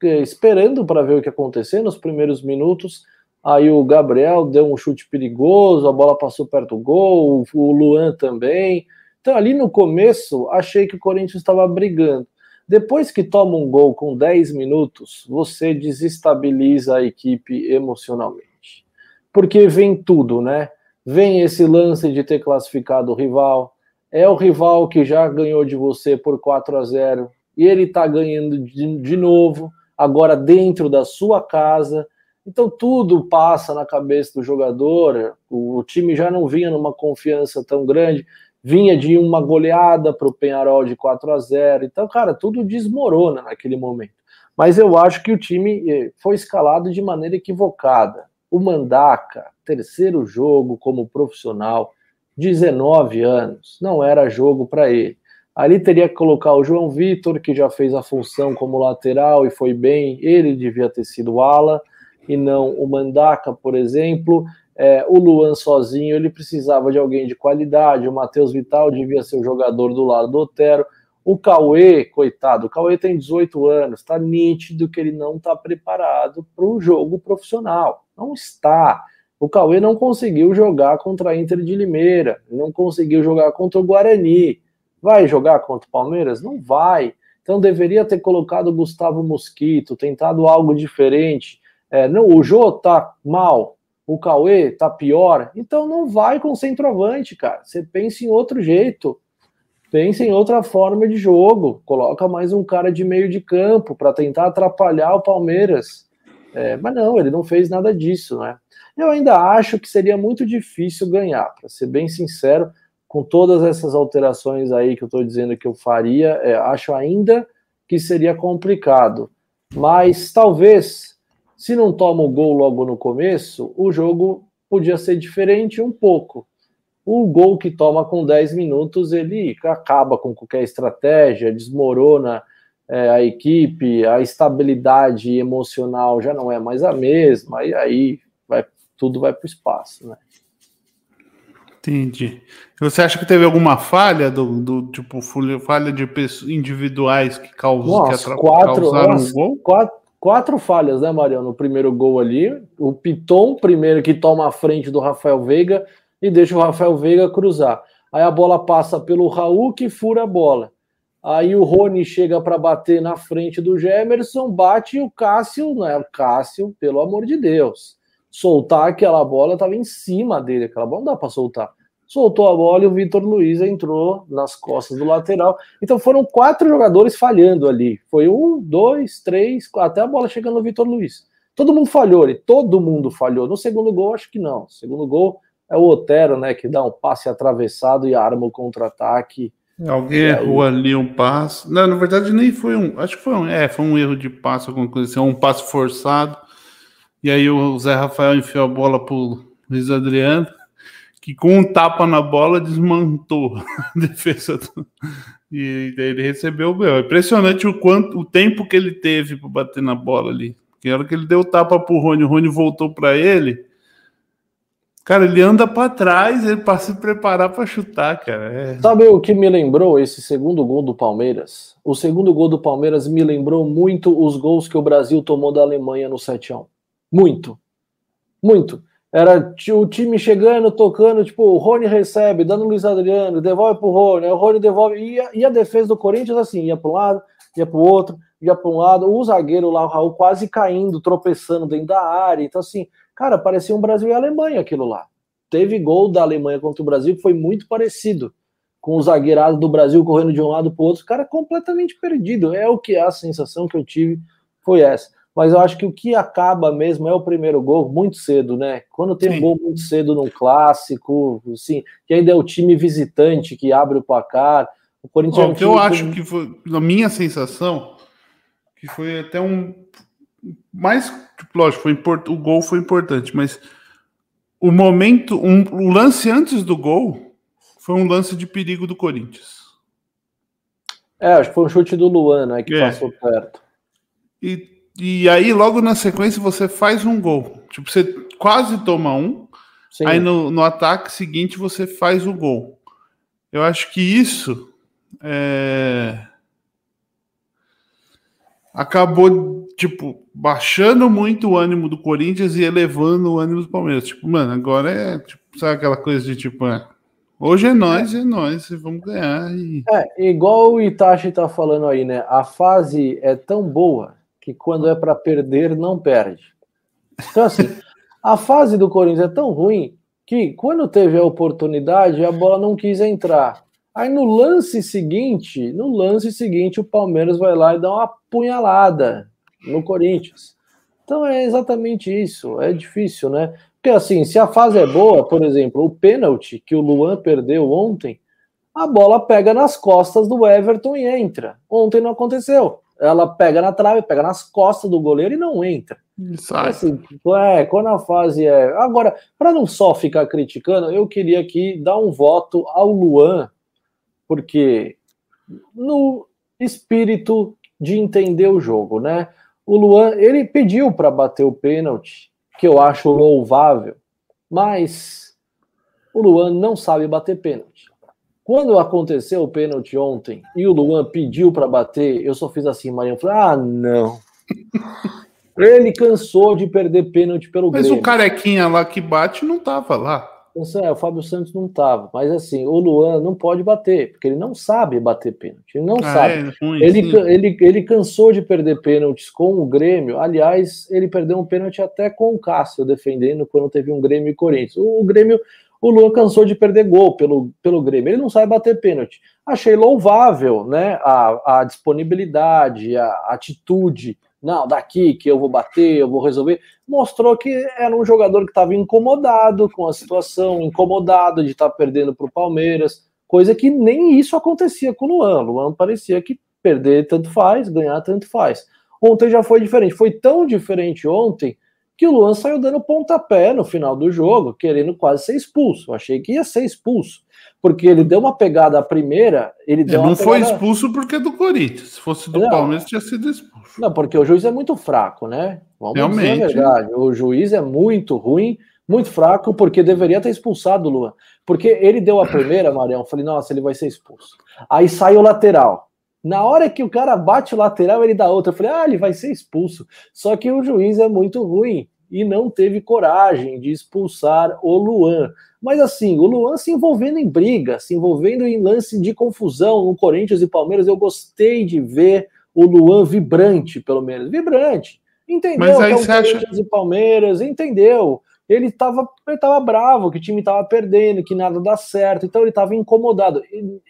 é, esperando para ver o que acontecer nos primeiros minutos. Aí o Gabriel deu um chute perigoso, a bola passou perto do gol, o Luan também. Então, ali no começo, achei que o Corinthians estava brigando. Depois que toma um gol com 10 minutos, você desestabiliza a equipe emocionalmente. Porque vem tudo, né? Vem esse lance de ter classificado o rival, é o rival que já ganhou de você por 4 a 0 e ele está ganhando de, de novo, agora dentro da sua casa. Então tudo passa na cabeça do jogador. O, o time já não vinha numa confiança tão grande vinha de uma goleada para o Penharol de 4 a 0 Então, cara, tudo desmorona naquele momento. Mas eu acho que o time eh, foi escalado de maneira equivocada. O Mandaca, terceiro jogo como profissional, 19 anos, não era jogo para ele. Ali teria que colocar o João Vitor, que já fez a função como lateral e foi bem, ele devia ter sido ala, e não o Mandaca, por exemplo. É, o Luan sozinho, ele precisava de alguém de qualidade. O Matheus Vital devia ser o jogador do lado do Otero. O Cauê, coitado, o Cauê tem 18 anos, está nítido que ele não está preparado para o jogo profissional. Não está. O Cauê não conseguiu jogar contra a Inter de Limeira, não conseguiu jogar contra o Guarani. Vai jogar contra o Palmeiras? Não vai. Então deveria ter colocado o Gustavo Mosquito, tentado algo diferente. É, não, o Jô tá mal, o Cauê tá pior, então não vai com centroavante, cara. Você pensa em outro jeito. Pensa em outra forma de jogo. Coloca mais um cara de meio de campo para tentar atrapalhar o Palmeiras. É, mas não, ele não fez nada disso, né? Eu ainda acho que seria muito difícil ganhar, para ser bem sincero, com todas essas alterações aí que eu estou dizendo que eu faria, é, acho ainda que seria complicado. Mas talvez se não toma o gol logo no começo, o jogo podia ser diferente um pouco. O gol que toma com 10 minutos, ele acaba com qualquer estratégia, desmorona é, a equipe, a estabilidade emocional já não é mais a mesma, e aí vai, tudo vai para o espaço, né? Entendi. Você acha que teve alguma falha do, do tipo falha de pessoas individuais que, causou, que quatro, causaram nossa, um gol? Quatro, quatro falhas, né, Mariano? No primeiro gol ali. O Piton, primeiro, que toma a frente do Rafael Veiga e deixa o Rafael Veiga cruzar. Aí a bola passa pelo Raul, que fura a bola. Aí o Rony chega para bater na frente do Gemerson, bate e o Cássio, né? O Cássio, pelo amor de Deus. Soltar aquela bola estava em cima dele, aquela bola não dá para soltar soltou a bola e o Vitor Luiz entrou nas costas do lateral. Então foram quatro jogadores falhando ali. Foi um, dois, três, até a bola chegando no Vitor Luiz. Todo mundo falhou ali, todo mundo falhou. No segundo gol, acho que não. Segundo gol é o Otero, né, que dá um passe atravessado e arma o contra-ataque. Alguém errou ali um passe. Não, na verdade, nem foi um. Acho que foi um. É, foi um erro de passe, alguma coisa assim, um passe forçado. E aí o Zé Rafael enfiou a bola pro Luiz Adriano que com um tapa na bola desmontou a defesa do... e ele recebeu o gol. É impressionante o quanto o tempo que ele teve para bater na bola ali. Que hora que ele deu o tapa pro Rony, o Rony voltou para ele. Cara, ele anda para trás, ele para se preparar para chutar, cara. É... Sabe o que me lembrou esse segundo gol do Palmeiras? O segundo gol do Palmeiras me lembrou muito os gols que o Brasil tomou da Alemanha no 7 1 Muito. Muito. Era o time chegando, tocando, tipo, o Rony recebe, dando o Luiz Adriano, devolve pro Rony, o Rony devolve, e a, e a defesa do Corinthians assim, ia para um lado, ia para o outro, ia para um lado, o zagueiro lá, o Raul, quase caindo, tropeçando dentro da área, então assim, cara, parecia um Brasil e Alemanha aquilo lá. Teve gol da Alemanha contra o Brasil que foi muito parecido, com o zagueirado do Brasil correndo de um lado para o outro, cara completamente perdido, é o que a sensação que eu tive foi essa. Mas eu acho que o que acaba mesmo é o primeiro gol muito cedo, né? Quando tem Sim. um gol muito cedo num clássico, assim, que ainda é o time visitante que abre o placar. O Corinthians. Bom, é um eu acho que foi, na minha sensação, que foi até um. Mais, lógico, foi import, o gol foi importante, mas o momento, um, o lance antes do gol foi um lance de perigo do Corinthians. É, acho que foi um chute do Luan, né, que é. passou perto. E e aí, logo na sequência, você faz um gol. Tipo, você quase toma um. Sim. Aí no, no ataque seguinte você faz o gol. Eu acho que isso é... acabou, tipo, baixando muito o ânimo do Corinthians e elevando o ânimo do Palmeiras. Tipo, mano, agora é, tipo, sabe aquela coisa de tipo, é, hoje é nós, é nós, vamos ganhar. E... É, igual o Itachi tá falando aí, né? A fase é tão boa que quando é para perder, não perde. Então, assim, a fase do Corinthians é tão ruim que quando teve a oportunidade, a bola não quis entrar. Aí no lance seguinte, no lance seguinte, o Palmeiras vai lá e dá uma punhalada no Corinthians. Então é exatamente isso. É difícil, né? Porque assim, se a fase é boa, por exemplo, o pênalti que o Luan perdeu ontem, a bola pega nas costas do Everton e entra. Ontem não aconteceu ela pega na trave, pega nas costas do goleiro e não entra. Sai. Assim, é, quando a fase é. Agora, para não só ficar criticando, eu queria aqui dar um voto ao Luan, porque no espírito de entender o jogo, né? O Luan, ele pediu para bater o pênalti, que eu acho louvável, mas o Luan não sabe bater pênalti. Quando aconteceu o pênalti ontem e o Luan pediu para bater, eu só fiz assim, Marinho. Falei, ah, não. Ele cansou de perder pênalti pelo Mas Grêmio. o carequinha lá que bate não tava lá. É, o Fábio Santos não tava. Mas assim, o Luan não pode bater, porque ele não sabe bater pênalti. Ele não ah, sabe. É ruim, ele, ele, ele cansou de perder pênaltis com o Grêmio. Aliás, ele perdeu um pênalti até com o Cássio defendendo quando teve um Grêmio e Corinthians. O, o Grêmio o Luan cansou de perder gol pelo, pelo Grêmio. Ele não sabe bater pênalti. Achei louvável né, a, a disponibilidade, a atitude. Não, daqui que eu vou bater, eu vou resolver. Mostrou que era um jogador que estava incomodado com a situação, incomodado de estar tá perdendo para o Palmeiras, coisa que nem isso acontecia com o Luan. O Luan parecia que perder tanto faz, ganhar tanto faz. Ontem já foi diferente. Foi tão diferente ontem que o Luan saiu dando pontapé no final do jogo, querendo quase ser expulso. Eu achei que ia ser expulso, porque ele deu uma pegada a primeira, ele Não foi expulso porque é do Corinthians. Se fosse do não, Palmeiras, tinha sido expulso. Não, porque o juiz é muito fraco, né? Vamos Realmente. dizer a verdade. O juiz é muito ruim, muito fraco, porque deveria ter expulsado o Luan. Porque ele deu a primeira, Marião, falei, nossa, ele vai ser expulso. Aí sai o lateral. Na hora que o cara bate o lateral, ele dá outra. Eu falei, ah, ele vai ser expulso. Só que o juiz é muito ruim e não teve coragem de expulsar o Luan. Mas assim, o Luan se envolvendo em briga, se envolvendo em lance de confusão no Corinthians e Palmeiras, eu gostei de ver o Luan vibrante, pelo menos. Vibrante. Entendeu Mas aí que é um Corinthians acha... e Palmeiras, entendeu. Ele estava ele tava bravo, que o time estava perdendo, que nada dá certo, então ele estava incomodado.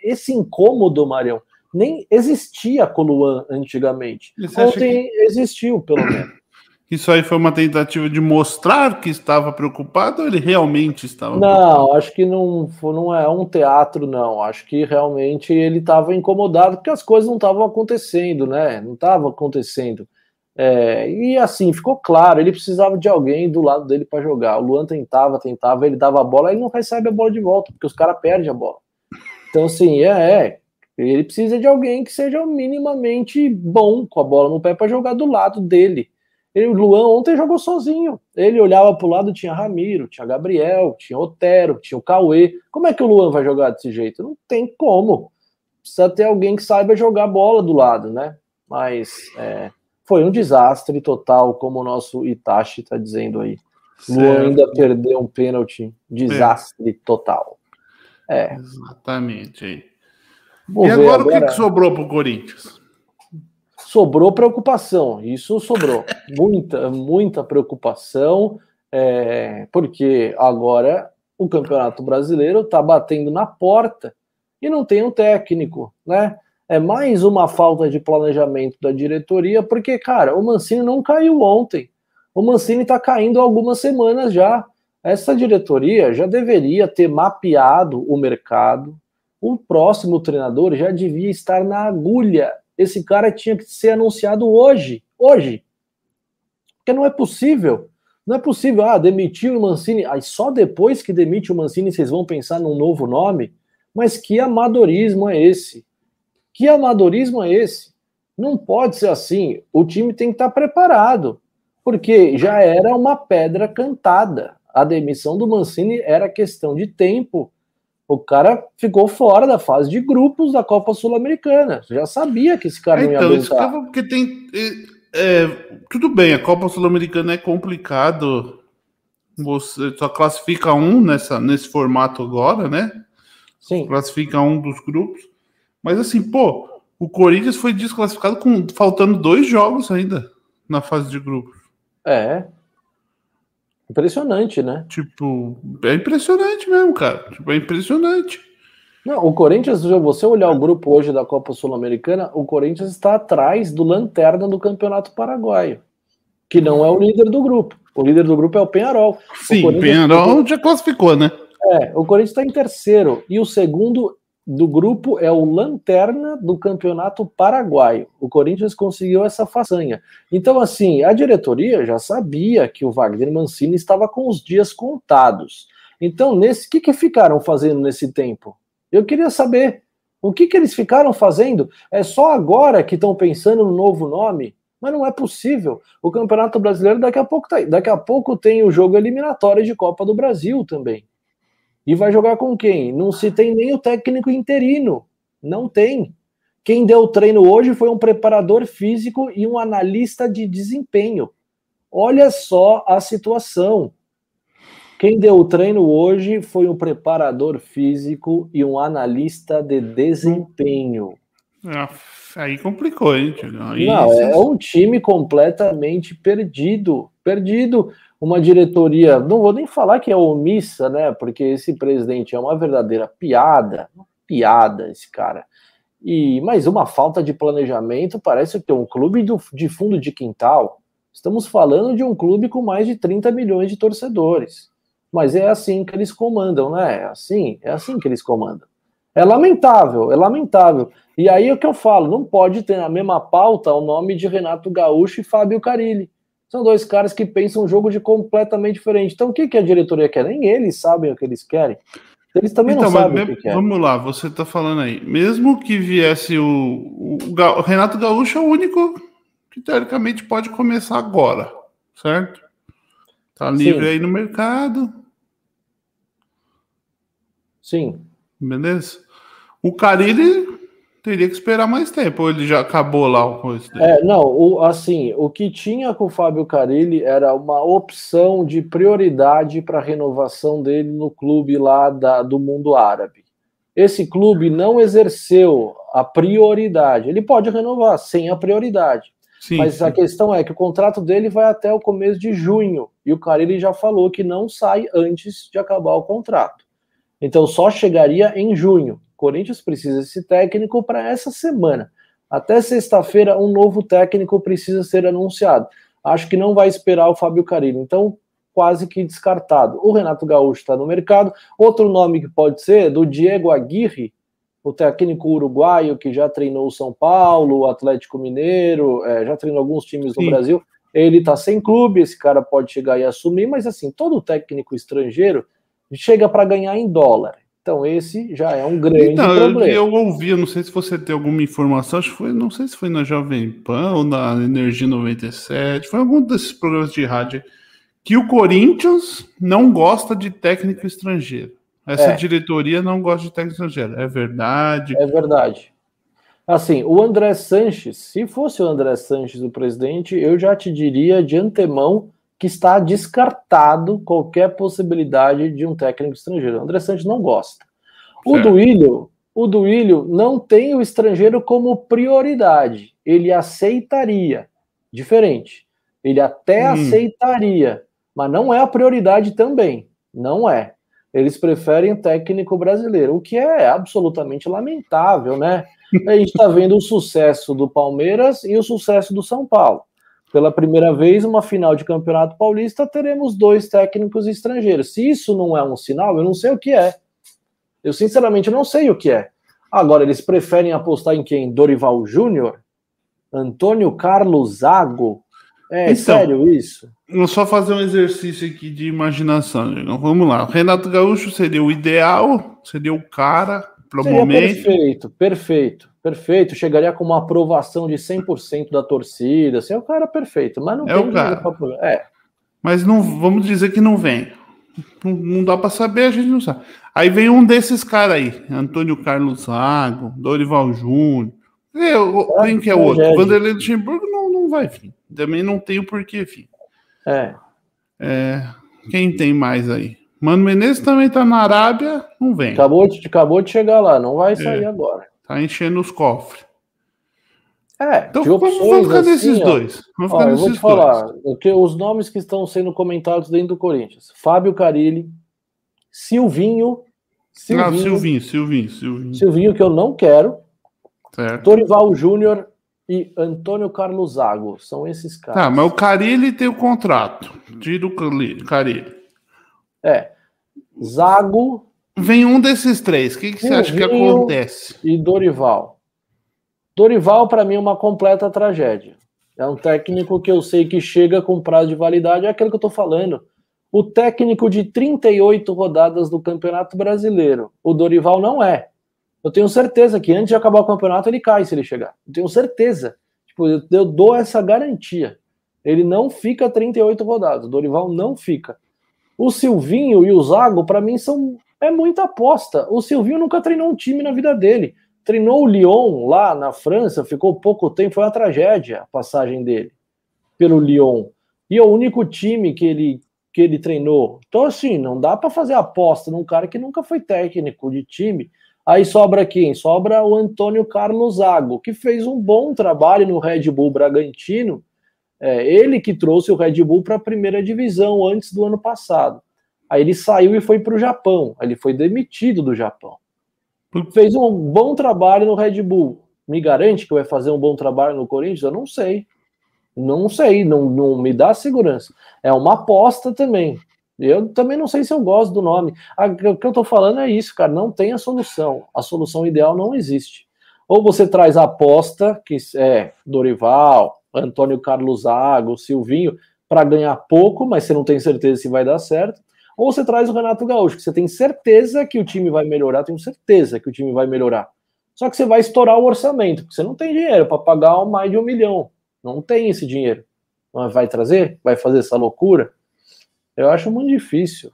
Esse incômodo, Marião, nem existia com o Luan antigamente. Ontem que... existiu, pelo menos. Isso aí foi uma tentativa de mostrar que estava preocupado ou ele realmente estava Não, preocupado? acho que não, não é um teatro, não. Acho que realmente ele estava incomodado porque as coisas não estavam acontecendo, né? Não estavam acontecendo. É, e assim, ficou claro, ele precisava de alguém do lado dele para jogar. O Luan tentava, tentava, ele dava a bola, ele não recebe a bola de volta, porque os caras perdem a bola. Então, assim, é, é, ele precisa de alguém que seja minimamente bom com a bola no pé para jogar do lado dele. Ele, o Luan ontem jogou sozinho. Ele olhava para o lado, tinha Ramiro, tinha Gabriel, tinha Otero, tinha o Cauê. Como é que o Luan vai jogar desse jeito? Não tem como. Precisa ter alguém que saiba jogar bola do lado, né? Mas é, foi um desastre total, como o nosso Itachi está dizendo aí. Certo. Luan ainda perdeu um pênalti. Desastre é. total. É. Exatamente. E agora, agora, o que, que sobrou para o Corinthians? sobrou preocupação. Isso sobrou. muita, muita preocupação, é, porque agora o Campeonato Brasileiro está batendo na porta e não tem um técnico, né? é mais uma falta de planejamento da diretoria, porque, cara, o Mancini não caiu ontem. O Mancini está caindo há algumas semanas já. Essa diretoria já deveria ter mapeado o mercado. O próximo treinador já devia estar na agulha. Esse cara tinha que ser anunciado hoje. Hoje. Porque não é possível. Não é possível, ah, demitir o Mancini. Aí só depois que demite o Mancini vocês vão pensar num novo nome. Mas que amadorismo é esse? Que amadorismo é esse? Não pode ser assim. O time tem que estar preparado, porque já era uma pedra cantada. A demissão do Mancini era questão de tempo. O cara ficou fora da fase de grupos da Copa Sul-Americana. Já sabia que esse cara não ia então, aguentar. porque tem. É, é, tudo bem, a Copa Sul-Americana é complicado. Você só classifica um nessa, nesse formato agora, né? Sim. Classifica um dos grupos. Mas assim, pô, o Corinthians foi desclassificado com faltando dois jogos ainda na fase de grupos. É. Impressionante, né? Tipo, é impressionante mesmo, cara. Tipo, é impressionante. Não, o Corinthians, se você olhar o grupo hoje da Copa Sul-Americana, o Corinthians está atrás do Lanterna do Campeonato Paraguaio, que não é o líder do grupo. O líder do grupo é o Penharol. Sim, o Penharol já classificou, né? É, o Corinthians está em terceiro e o segundo do grupo é o lanterna do campeonato paraguaio. O Corinthians conseguiu essa façanha. Então, assim, a diretoria já sabia que o Wagner Mancini estava com os dias contados. Então, nesse, o que, que ficaram fazendo nesse tempo? Eu queria saber. O que, que eles ficaram fazendo? É só agora que estão pensando no novo nome? Mas não é possível. O Campeonato Brasileiro daqui a pouco tá, daqui a pouco tem o jogo eliminatório de Copa do Brasil também. E vai jogar com quem? Não se tem nem o técnico interino. Não tem. Quem deu o treino hoje foi um preparador físico e um analista de desempenho. Olha só a situação. Quem deu o treino hoje foi um preparador físico e um analista de desempenho. Ah, aí complicou, hein, Aí, Não, é um time completamente perdido. Perdido uma diretoria, não vou nem falar que é omissa, né? Porque esse presidente é uma verdadeira piada, uma piada esse cara. E mas uma falta de planejamento, parece é um clube do, de fundo de quintal. Estamos falando de um clube com mais de 30 milhões de torcedores. Mas é assim que eles comandam, né? É assim, é assim que eles comandam. É lamentável, é lamentável. E aí é o que eu falo, não pode ter na mesma pauta o nome de Renato Gaúcho e Fábio Carilli. São dois caras que pensam um jogo de completamente diferente. Então, o que, que a diretoria quer? Nem eles sabem o que eles querem. Eles também então, não sabem o que querem. Vamos lá, você está falando aí. Mesmo que viesse o, o, o, Renato Gaúcho é o único que teoricamente pode começar agora, certo? Tá livre Sim. aí no mercado. Sim. Beleza? O Carilli teria que esperar mais tempo, ou ele já acabou lá o coisa dele? É, não, o, assim, o que tinha com o Fábio Carilli era uma opção de prioridade para a renovação dele no clube lá da, do mundo árabe. Esse clube não exerceu a prioridade. Ele pode renovar sem a prioridade. Sim, mas sim. a questão é que o contrato dele vai até o começo de junho. E o Carilli já falou que não sai antes de acabar o contrato. Então só chegaria em junho. Corinthians precisa desse técnico para essa semana. Até sexta-feira, um novo técnico precisa ser anunciado. Acho que não vai esperar o Fábio Carilho. Então, quase que descartado. O Renato Gaúcho está no mercado. Outro nome que pode ser do Diego Aguirre, o técnico uruguaio que já treinou o São Paulo, o Atlético Mineiro, é, já treinou alguns times no Sim. Brasil. Ele está sem clube, esse cara pode chegar e assumir, mas assim, todo técnico estrangeiro chega para ganhar em dólar. Então, esse já é um grande então, problema. Eu, eu ouvi, eu não sei se você tem alguma informação, acho que foi, não sei se foi na Jovem Pan ou na Energia 97, foi algum desses programas de rádio, que o Corinthians não gosta de técnico estrangeiro. Essa é. diretoria não gosta de técnico estrangeiro. É verdade. É verdade. Assim, o André Sanches, se fosse o André Sanches o presidente, eu já te diria de antemão que está descartado qualquer possibilidade de um técnico estrangeiro. O André Santos não gosta. O Duílio, o Duílio não tem o estrangeiro como prioridade. Ele aceitaria. Diferente. Ele até hum. aceitaria, mas não é a prioridade também. Não é. Eles preferem técnico brasileiro, o que é absolutamente lamentável, né? a gente está vendo o sucesso do Palmeiras e o sucesso do São Paulo. Pela primeira vez, uma final de Campeonato Paulista, teremos dois técnicos estrangeiros. Se isso não é um sinal, eu não sei o que é. Eu, sinceramente, não sei o que é. Agora, eles preferem apostar em quem? Dorival Júnior? Antônio Carlos Zago? É então, sério isso? Vou só fazer um exercício aqui de imaginação. Vamos lá. O Renato Gaúcho seria o ideal, seria o cara para o momento. Perfeito, perfeito, perfeito. Chegaria com uma aprovação de 100% da torcida. Assim, é o cara perfeito, mas não é tem o cara. Pra... É. Mas não vamos dizer que não vem. Não, não dá para saber, a gente não sabe. Aí vem um desses caras aí, Antônio Carlos Zago, Dorival Júnior. quem que é o outro? Vanderlei Luxemburgo não, não vai vir. Também não tem o porquê vir. É. é. Quem tem mais aí? Mano Menezes também tá na Arábia, não vem. Acabou de, acabou de chegar lá, não vai sair é. agora. Tá enchendo os cofres. É, então vamos, vamos ficar assim, nesses ó, dois. Vamos ó, eu vou te falar, que os nomes que estão sendo comentados dentro do Corinthians: Fábio Carilli, Silvinho. Silvinho, ah, Silvinho, Silvinho, Silvinho. Silvinho, que eu não quero. Certo. Torival Júnior e Antônio Carlos Zago. São esses caras. Tá, mas o Carilli tem o contrato. Tira o Carilli. É. Zago. Vem um desses três. O que, que você acha que acontece? E Dorival. Dorival, para mim, é uma completa tragédia. É um técnico que eu sei que chega com prazo de validade, é aquilo que eu tô falando. O técnico de 38 rodadas do Campeonato Brasileiro. O Dorival não é. Eu tenho certeza que antes de acabar o campeonato ele cai se ele chegar. Eu tenho certeza. Tipo, eu, eu dou essa garantia. Ele não fica 38 rodadas. O Dorival não fica. O Silvinho e o Zago, para mim, são é muita aposta. O Silvinho nunca treinou um time na vida dele treinou o Lyon lá na França, ficou pouco tempo, foi uma tragédia a passagem dele pelo Lyon. E é o único time que ele que ele treinou. Então assim, não dá para fazer aposta num cara que nunca foi técnico de time. Aí sobra quem? Sobra o Antônio Carlos Zago, que fez um bom trabalho no Red Bull Bragantino. É, ele que trouxe o Red Bull para a primeira divisão antes do ano passado. Aí ele saiu e foi para o Japão. Ele foi demitido do Japão fez um bom trabalho no Red Bull. Me garante que vai fazer um bom trabalho no Corinthians? Eu não sei. Não sei, não, não me dá segurança. É uma aposta também. Eu também não sei se eu gosto do nome. o que eu tô falando é isso, cara. Não tem a solução. A solução ideal não existe. Ou você traz a aposta, que é Dorival, Antônio Carlos Zago, Silvinho, para ganhar pouco, mas você não tem certeza se vai dar certo ou você traz o Renato Gaúcho, que você tem certeza que o time vai melhorar, tenho certeza que o time vai melhorar. Só que você vai estourar o orçamento, porque você não tem dinheiro para pagar mais de um milhão. Não tem esse dinheiro. Vai trazer? Vai fazer essa loucura? Eu acho muito difícil.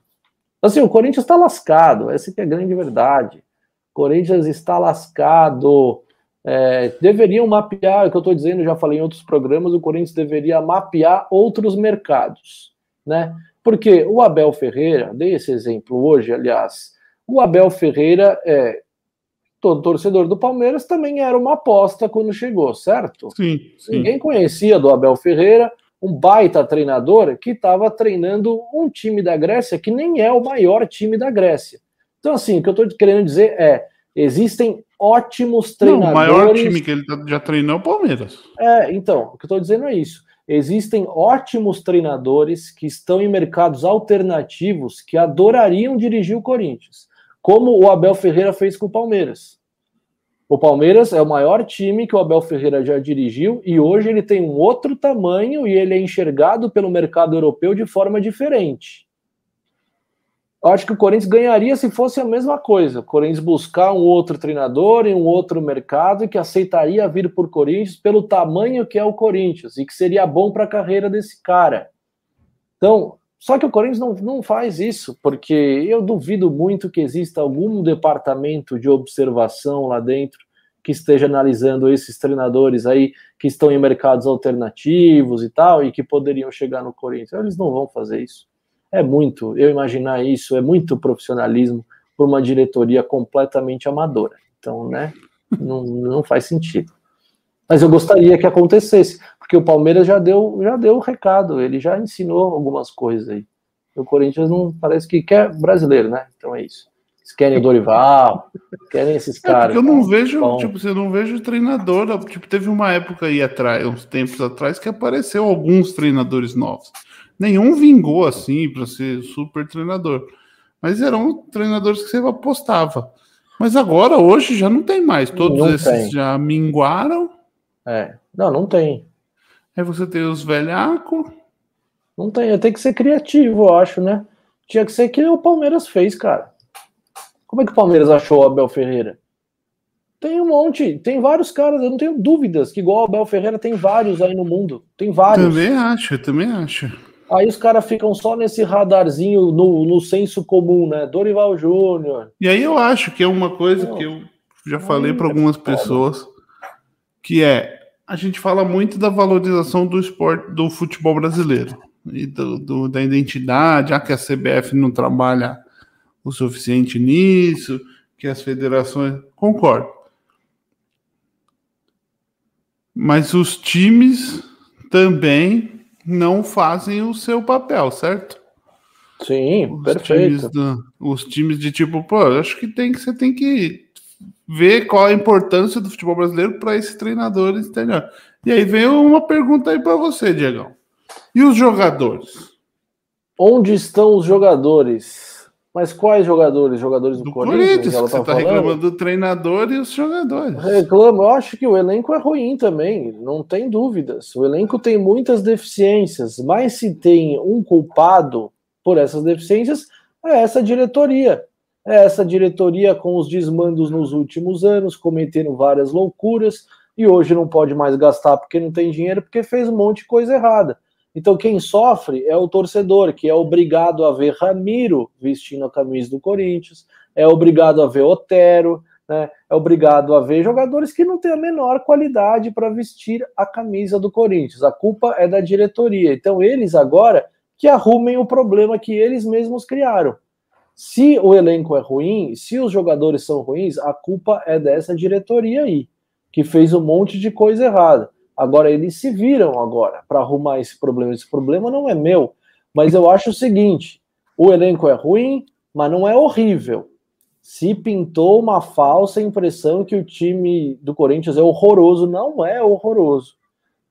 Assim, o Corinthians está lascado, essa é a grande verdade. O Corinthians está lascado. É, deveriam mapear, é o que eu estou dizendo, já falei em outros programas, o Corinthians deveria mapear outros mercados, né? Porque o Abel Ferreira, dei esse exemplo hoje, aliás, o Abel Ferreira é todo torcedor do Palmeiras também era uma aposta quando chegou, certo? Sim, sim. Ninguém conhecia do Abel Ferreira, um baita treinador que estava treinando um time da Grécia que nem é o maior time da Grécia. Então, assim, o que eu estou querendo dizer é: existem ótimos treinadores. Não, o maior time que ele tá, já treinou é o Palmeiras. É, então, o que eu estou dizendo é isso existem ótimos treinadores que estão em mercados alternativos que adorariam dirigir o Corinthians, como o Abel Ferreira fez com o Palmeiras. O Palmeiras é o maior time que o Abel Ferreira já dirigiu e hoje ele tem um outro tamanho e ele é enxergado pelo mercado europeu de forma diferente. Eu acho que o Corinthians ganharia se fosse a mesma coisa. O Corinthians buscar um outro treinador em um outro mercado que aceitaria vir por Corinthians pelo tamanho que é o Corinthians e que seria bom para a carreira desse cara. Então, só que o Corinthians não, não faz isso, porque eu duvido muito que exista algum departamento de observação lá dentro que esteja analisando esses treinadores aí que estão em mercados alternativos e tal e que poderiam chegar no Corinthians. Eles não vão fazer isso. É muito, eu imaginar isso, é muito profissionalismo por uma diretoria completamente amadora. Então, né, não, não faz sentido. Mas eu gostaria que acontecesse, porque o Palmeiras já deu, já deu o recado, ele já ensinou algumas coisas aí. O Corinthians não parece que quer brasileiro, né? Então é isso. querem o Dorival, querem esses é, caras. eu não vejo, bom. tipo, você não vejo treinador. Tipo, teve uma época aí atrás, uns tempos atrás, que apareceu alguns treinadores novos. Nenhum vingou assim para ser super treinador. Mas eram treinadores que você apostava. Mas agora, hoje, já não tem mais. Todos não esses tem. já minguaram. É, não, não tem. Aí você tem os velhacos. Não tem, tem que ser criativo, eu acho, né? Tinha que ser que o Palmeiras fez, cara. Como é que o Palmeiras achou o Abel Ferreira? Tem um monte, tem vários caras, eu não tenho dúvidas que igual o Abel Ferreira tem vários aí no mundo. Tem vários. Também acho, também acho. Aí os caras ficam só nesse radarzinho no, no senso comum, né? Dorival Júnior. E aí eu acho que é uma coisa que eu já falei para algumas pessoas, que é a gente fala muito da valorização do esporte do futebol brasileiro e do, do, da identidade, já que a CBF não trabalha o suficiente nisso, que as federações. Concordo. Mas os times também não fazem o seu papel, certo? Sim, os perfeito. Times do, os times de tipo, pô, acho que tem que você tem que ver qual a importância do futebol brasileiro para esse treinador entendeu? E aí vem uma pergunta aí para você, Diegão. E os jogadores? Onde estão os jogadores? Mas quais jogadores? Jogadores do, do Corinthians? Corinthians você está tá reclamando do treinador e os jogadores. Reclamo, eu acho que o elenco é ruim também, não tem dúvidas. O elenco tem muitas deficiências, mas se tem um culpado por essas deficiências, é essa diretoria. É essa diretoria com os desmandos nos últimos anos, cometendo várias loucuras, e hoje não pode mais gastar porque não tem dinheiro, porque fez um monte de coisa errada. Então, quem sofre é o torcedor, que é obrigado a ver Ramiro vestindo a camisa do Corinthians, é obrigado a ver Otero, né? é obrigado a ver jogadores que não têm a menor qualidade para vestir a camisa do Corinthians. A culpa é da diretoria. Então, eles agora que arrumem o problema que eles mesmos criaram. Se o elenco é ruim, se os jogadores são ruins, a culpa é dessa diretoria aí, que fez um monte de coisa errada. Agora eles se viram agora para arrumar esse problema. Esse problema não é meu, mas eu acho o seguinte: o elenco é ruim, mas não é horrível. Se pintou uma falsa impressão que o time do Corinthians é horroroso, não é horroroso.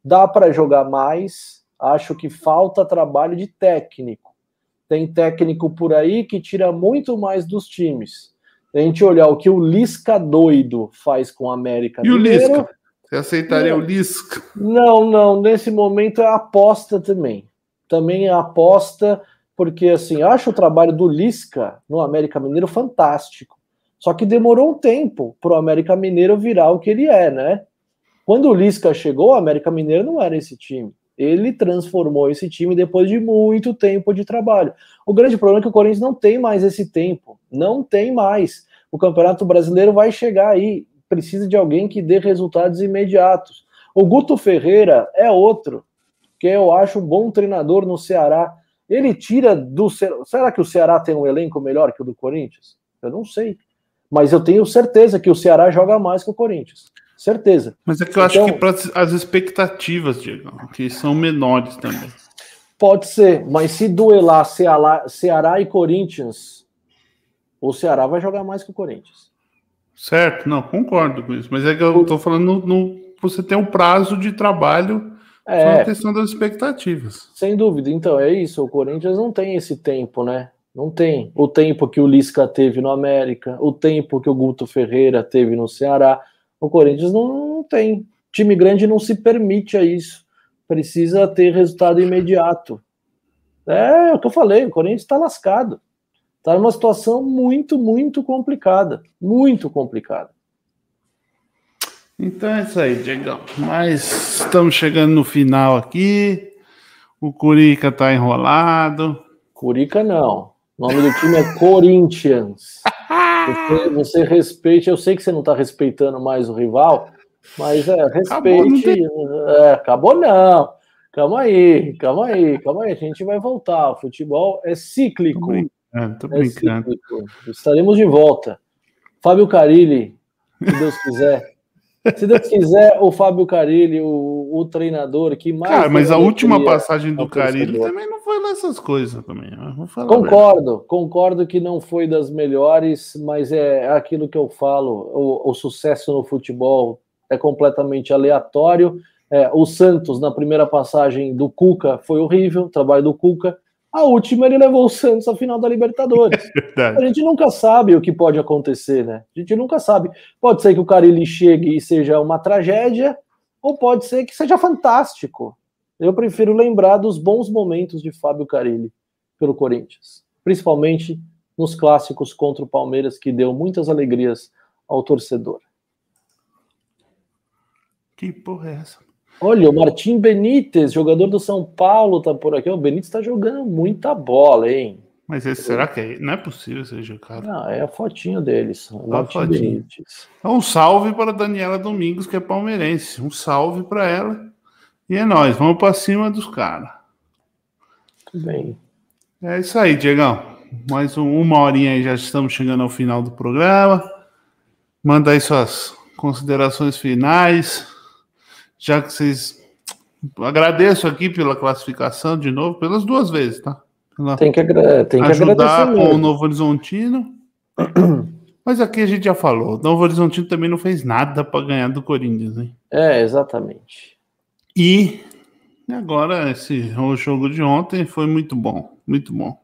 Dá para jogar mais. Acho que falta trabalho de técnico. Tem técnico por aí que tira muito mais dos times. A gente olhar o que o Lisca doido faz com o América e Mineiro, o Lisca? Você aceitaria não, o Lisca? Não, não. Nesse momento é aposta também. Também é aposta, porque assim, acho o trabalho do Lisca no América Mineiro fantástico. Só que demorou um tempo para o América Mineiro virar o que ele é, né? Quando o Lisca chegou, o América Mineiro não era esse time. Ele transformou esse time depois de muito tempo de trabalho. O grande problema é que o Corinthians não tem mais esse tempo. Não tem mais. O Campeonato Brasileiro vai chegar aí precisa de alguém que dê resultados imediatos. O Guto Ferreira é outro, que eu acho um bom treinador no Ceará. Ele tira do. Será que o Ceará tem um elenco melhor que o do Corinthians? Eu não sei. Mas eu tenho certeza que o Ceará joga mais que o Corinthians. Certeza. Mas é que eu então, acho que as expectativas, Diego, que são menores também. Pode ser, mas se duelar Ceará, Ceará e Corinthians, o Ceará vai jogar mais que o Corinthians. Certo, não, concordo com isso. Mas é que eu estou falando no, no, você tem um prazo de trabalho é uma questão das expectativas. Sem dúvida. Então, é isso. O Corinthians não tem esse tempo, né? Não tem. O tempo que o Lisca teve no América, o tempo que o Guto Ferreira teve no Ceará. O Corinthians não, não tem. Time grande não se permite a isso. Precisa ter resultado imediato. É o que eu falei, o Corinthians está lascado. Está numa situação muito, muito complicada. Muito complicada. Então é isso aí, Diegão. Mas estamos chegando no final aqui. O Curica tá enrolado. Curica não. O nome do time é Corinthians. Você, você respeite, eu sei que você não está respeitando mais o rival, mas é, respeite. Acabou, não, é, acabou não. Calma aí, calma aí, calma aí. A gente vai voltar. O futebol é cíclico. É, tô é brincando. É Estaremos de volta. Fábio Carilli, se Deus quiser. Se Deus quiser, o Fábio Carilli, o, o treinador que mais. Cara, mas a última passagem do Carilli também não foi nessas coisas também. Concordo, concordo que não foi das melhores, mas é aquilo que eu falo: o, o sucesso no futebol é completamente aleatório. É, o Santos, na primeira passagem do Cuca, foi horrível, o trabalho do Cuca. A última, ele levou o Santos à final da Libertadores. É a gente nunca sabe o que pode acontecer, né? A gente nunca sabe. Pode ser que o Carilli chegue e seja uma tragédia, ou pode ser que seja fantástico. Eu prefiro lembrar dos bons momentos de Fábio Carilli pelo Corinthians, principalmente nos clássicos contra o Palmeiras, que deu muitas alegrias ao torcedor. Que porra é essa? Olha, o Martim Benítez, jogador do São Paulo, tá por aqui. O Benítez tá jogando muita bola, hein? Mas esse, será que é, não é possível seja o cara? Não, é a fotinho deles. O Martim Benítez. Um salve para Daniela Domingos, que é palmeirense. Um salve para ela. E é nós, vamos para cima dos caras. Bem. É isso aí, Diegão. Mais um, uma horinha aí, já estamos chegando ao final do programa. Manda aí suas considerações finais já que vocês. Agradeço aqui pela classificação de novo, pelas duas vezes, tá? Pela tem que, agra tem que ajudar com o Novo Horizontino. Mas aqui a gente já falou, o Novo Horizontino também não fez nada para ganhar do Corinthians, hein? É, exatamente. E agora esse o jogo de ontem foi muito bom, muito bom.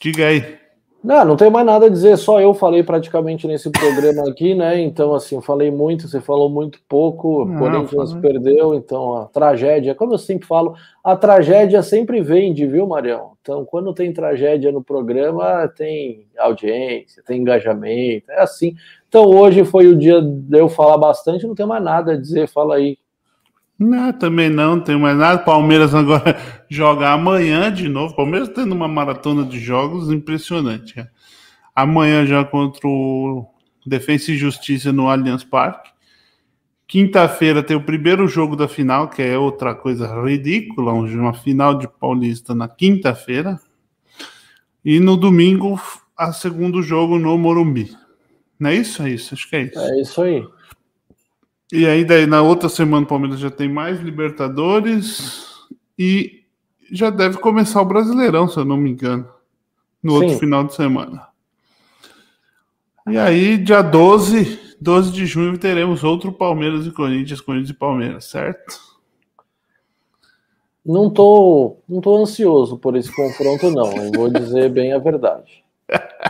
Diga aí. Não, não tenho mais nada a dizer, só eu falei praticamente nesse programa aqui, né? Então, assim, eu falei muito, você falou muito pouco, o Corinthians perdeu, então a tragédia, como eu sempre falo, a tragédia sempre vende, viu, Marião? Então, quando tem tragédia no programa, tem audiência, tem engajamento, é assim. Então, hoje foi o dia de eu falar bastante, não tenho mais nada a dizer, fala aí. Não, também não, tem mais nada. Palmeiras agora joga amanhã de novo. Palmeiras tendo uma maratona de jogos impressionante. Cara. Amanhã já contra o Defensa e Justiça no Allianz Parque. Quinta-feira tem o primeiro jogo da final, que é outra coisa ridícula, uma final de Paulista na quinta-feira. E no domingo, a segundo jogo no Morumbi. Não é isso? É isso, acho que é isso. É isso aí. E aí, daí, na outra semana, o Palmeiras já tem mais Libertadores e já deve começar o Brasileirão, se eu não me engano, no Sim. outro final de semana. E aí, dia 12, 12 de junho, teremos outro Palmeiras e Corinthians, Corinthians e Palmeiras, certo? Não tô, não tô ansioso por esse confronto, não. Eu vou dizer bem a verdade.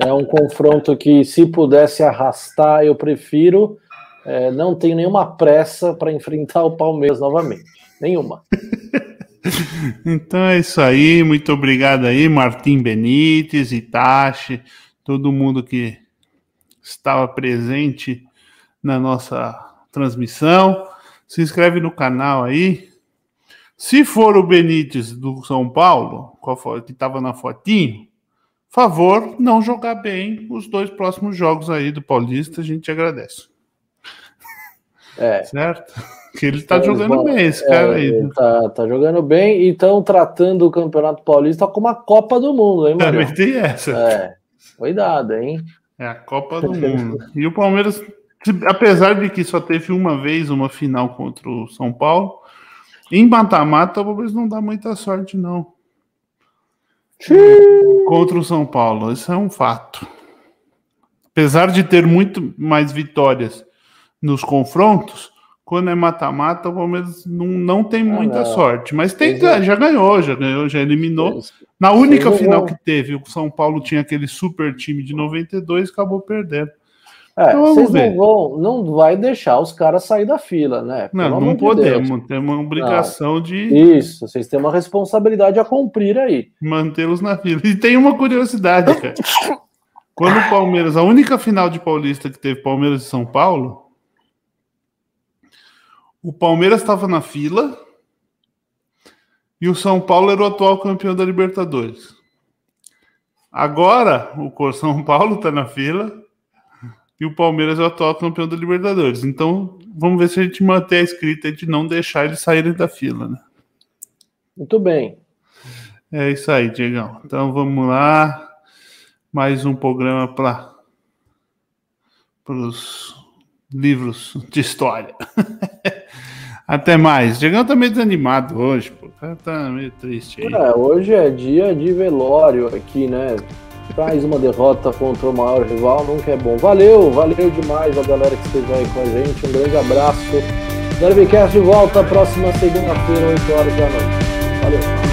É um confronto que, se pudesse arrastar, eu prefiro é, não tenho nenhuma pressa para enfrentar o Palmeiras novamente. Nenhuma. então é isso aí. Muito obrigado aí, Martim Benítez, Itachi, todo mundo que estava presente na nossa transmissão. Se inscreve no canal aí. Se for o Benítez do São Paulo, que estava na fotinho, favor não jogar bem os dois próximos jogos aí do Paulista, a gente agradece. É. Certo? Que ele tá então, jogando bem, esse é, cara aí. Tá, tá jogando bem e estão tratando o Campeonato Paulista como a Copa do Mundo, hein? Também tem essa. É. Cuidado, hein? É a Copa do Mundo. E o Palmeiras, apesar de que só teve uma vez uma final contra o São Paulo, em mata-mata o Palmeiras não dá muita sorte, não. Contra o São Paulo, isso é um fato. Apesar de ter muito mais vitórias nos confrontos, quando é mata-mata, o Palmeiras não, não tem ah, muita ah, não. sorte. Mas tem, é. já ganhou, já ganhou, já eliminou. Na única final que teve, o São Paulo tinha aquele super time de 92 e acabou perdendo. É, então, vocês não vão, não vai deixar os caras sair da fila, né? Pelo não, não podemos, de temos uma obrigação não. de. Isso, vocês têm uma responsabilidade a cumprir aí. Mantê-los na fila. E tem uma curiosidade, cara. Quando o Palmeiras, a única final de Paulista que teve Palmeiras e São Paulo, o Palmeiras estava na fila e o São Paulo era o atual campeão da Libertadores. Agora o São Paulo está na fila e o Palmeiras é o atual campeão da Libertadores. Então vamos ver se a gente mantém a escrita de não deixar eles saírem da fila, né? Muito bem. É isso aí, Diegão. Então vamos lá. Mais um programa para os livros de história. Até mais. Diegão tá meio desanimado hoje, pô. Cara tá meio triste aí. É, hoje é dia de velório aqui, né? Traz uma derrota contra o maior rival, nunca é bom. Valeu, valeu demais a galera que esteve aí com a gente. Um grande abraço. Derbycast de volta próxima segunda-feira, 8 horas da noite. Valeu.